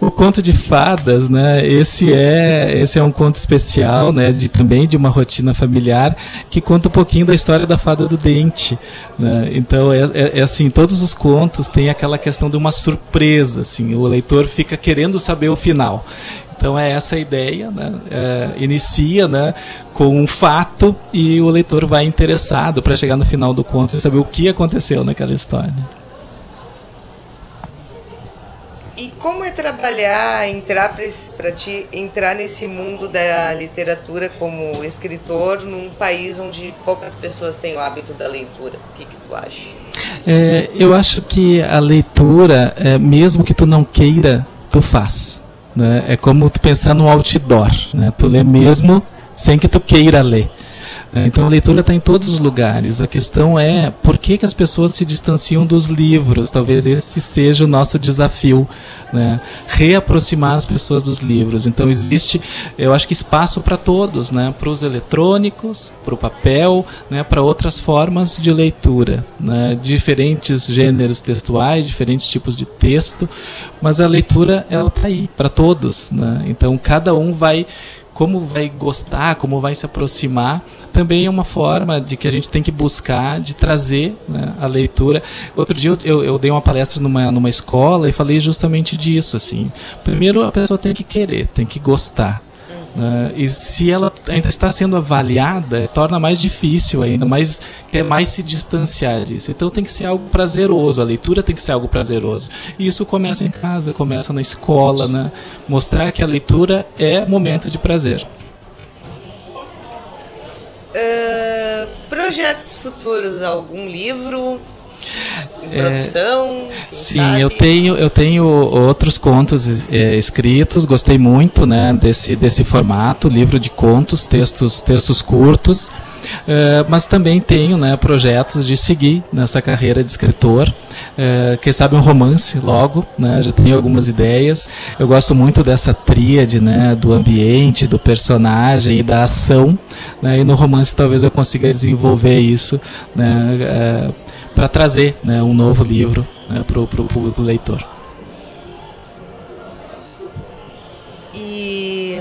O conto de fadas, né? Esse é, esse é um conto especial, né? De, também de uma rotina familiar que conta um pouquinho da história da fada do dente. Né? Então é, é, é assim, todos os contos têm aquela questão de uma surpresa, assim. O leitor fica querendo saber o final. Então é essa a ideia, né? É, inicia né, com um fato e o leitor vai interessado para chegar no final do conto e saber o que aconteceu naquela história. Como é trabalhar, entrar para ti, entrar nesse mundo da literatura como escritor num país onde poucas pessoas têm o hábito da leitura? O que, que tu acha? É, eu acho que a leitura, é, mesmo que tu não queira, tu faz. Né? É como tu pensar no outdoor. Né? Tu lê mesmo sem que tu queira ler. É, então a leitura está em todos os lugares. A questão é por que, que as pessoas se distanciam dos livros? Talvez esse seja o nosso desafio, né? reaproximar as pessoas dos livros. Então existe, eu acho que espaço para todos, né? para os eletrônicos, para o papel, né? para outras formas de leitura, né? diferentes gêneros textuais, diferentes tipos de texto, mas a leitura ela está aí para todos. Né? Então cada um vai como vai gostar, como vai se aproximar, também é uma forma de que a gente tem que buscar de trazer né, a leitura. Outro dia eu, eu, dei uma palestra numa, numa escola e falei justamente disso. assim. Primeiro a pessoa tem que querer, tem que gostar. Né? E se ela ainda está sendo avaliada, torna mais difícil ainda, mais, é mais se distanciar disso. Então tem que ser algo prazeroso, a leitura tem que ser algo prazeroso. E isso começa em casa, começa na escola, né? mostrar que a leitura é momento de prazer. Uh, projetos futuros, algum livro? Produção? É, sim, sabe? eu tenho eu tenho outros contos é, escritos, gostei muito, né, desse desse formato, livro de contos, textos textos curtos. Uh, mas também tenho né, projetos de seguir nessa carreira de escritor. Uh, quem sabe um romance logo, né, já tenho algumas ideias. Eu gosto muito dessa tríade né, do ambiente, do personagem e da ação. Né, e no romance talvez eu consiga desenvolver isso. Né, uh, para trazer né, um novo livro né, para o público leitor. E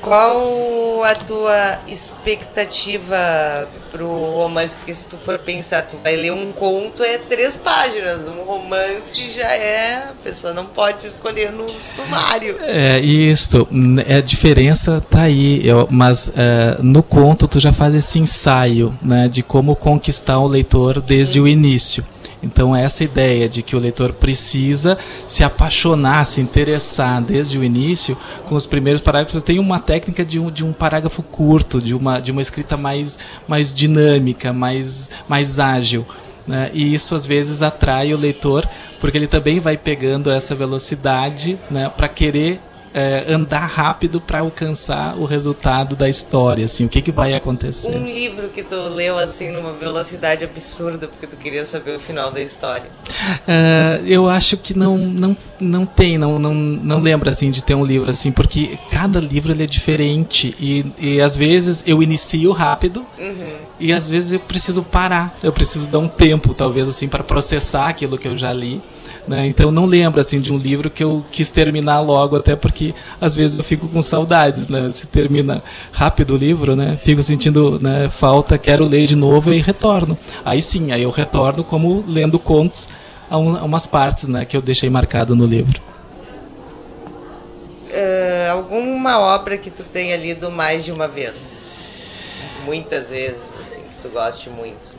qual a tua expectativa para o romance? Porque se tu for pensar, tu vai ler um conto é três páginas, um romance já é a pessoa não pode escolher no sumário. É isso, é a diferença tá aí, eu, mas é, no conto tu já faz esse ensaio, né, de como conquistar o leitor desde o início. Então, essa ideia de que o leitor precisa se apaixonar, se interessar desde o início com os primeiros parágrafos, tem uma técnica de um, de um parágrafo curto, de uma, de uma escrita mais, mais dinâmica, mais, mais ágil. Né? E isso às vezes atrai o leitor, porque ele também vai pegando essa velocidade né, para querer é, andar rápido para alcançar o resultado da história, assim, o que, que vai acontecer. Um livro que tu leu assim numa velocidade absurda porque tu queria saber o final da história. É, eu acho que não, não, não tem, não, não, não lembro assim de ter um livro assim, porque cada livro ele é diferente e, e às vezes eu inicio rápido uhum. e às vezes eu preciso parar, eu preciso dar um tempo talvez assim para processar aquilo que eu já li. Né? Então não lembro assim de um livro que eu quis terminar logo, até porque às vezes eu fico com saudades, né? Se termina rápido o livro, né? Fico sentindo né, falta, quero ler de novo e retorno. Aí sim, aí eu retorno como lendo contos a, um, a umas partes, né? Que eu deixei marcado no livro. Uh, alguma obra que tu tenha lido mais de uma vez? Muitas vezes, assim, que tu goste muito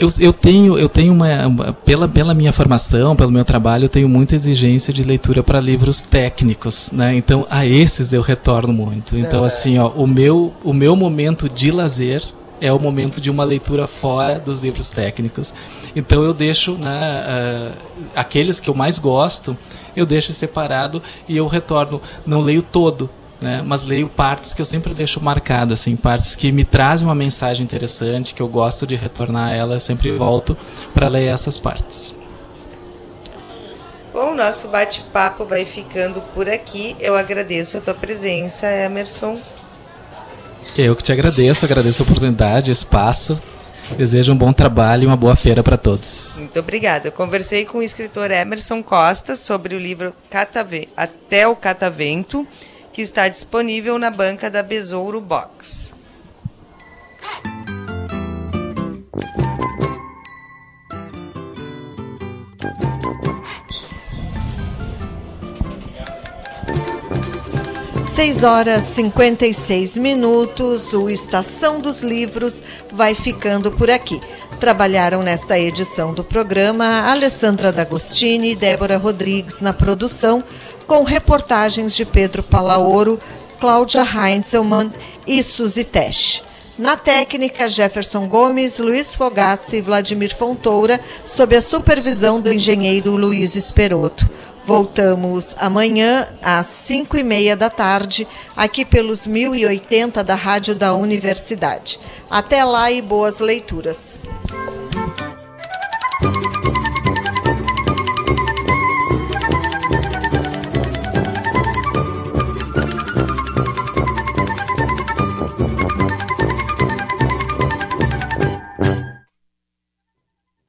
eu, eu tenho, eu tenho uma, uma, pela, pela minha formação, pelo meu trabalho, eu tenho muita exigência de leitura para livros técnicos, né? Então a esses eu retorno muito. Então assim, ó, o meu, o meu momento de lazer é o momento de uma leitura fora dos livros técnicos. Então eu deixo, né, uh, aqueles que eu mais gosto, eu deixo separado e eu retorno. Não leio todo, né? Mas leio partes que eu sempre deixo marcado, assim, partes que me trazem uma mensagem interessante, que eu gosto de retornar a ela, eu sempre volto para ler essas partes. Bom, nosso bate-papo vai ficando por aqui. Eu agradeço a tua presença, Emerson. Eu que te agradeço, agradeço a oportunidade, o espaço. Desejo um bom trabalho e uma boa feira para todos. Muito obrigada. Eu conversei com o escritor Emerson Costa sobre o livro Catave... Até o Catavento que está disponível na banca da Besouro Box. Seis horas 56 minutos, o Estação dos Livros vai ficando por aqui. Trabalharam nesta edição do programa Alessandra D'Agostini e Débora Rodrigues na produção, com reportagens de Pedro Palaoro, Cláudia Heinzelmann e Suzy Tesch. Na técnica, Jefferson Gomes, Luiz Fogassi e Vladimir Fontoura, sob a supervisão do engenheiro Luiz Esperoto. Voltamos amanhã às 5 e meia da tarde, aqui pelos 1080 da Rádio da Universidade. Até lá e boas leituras.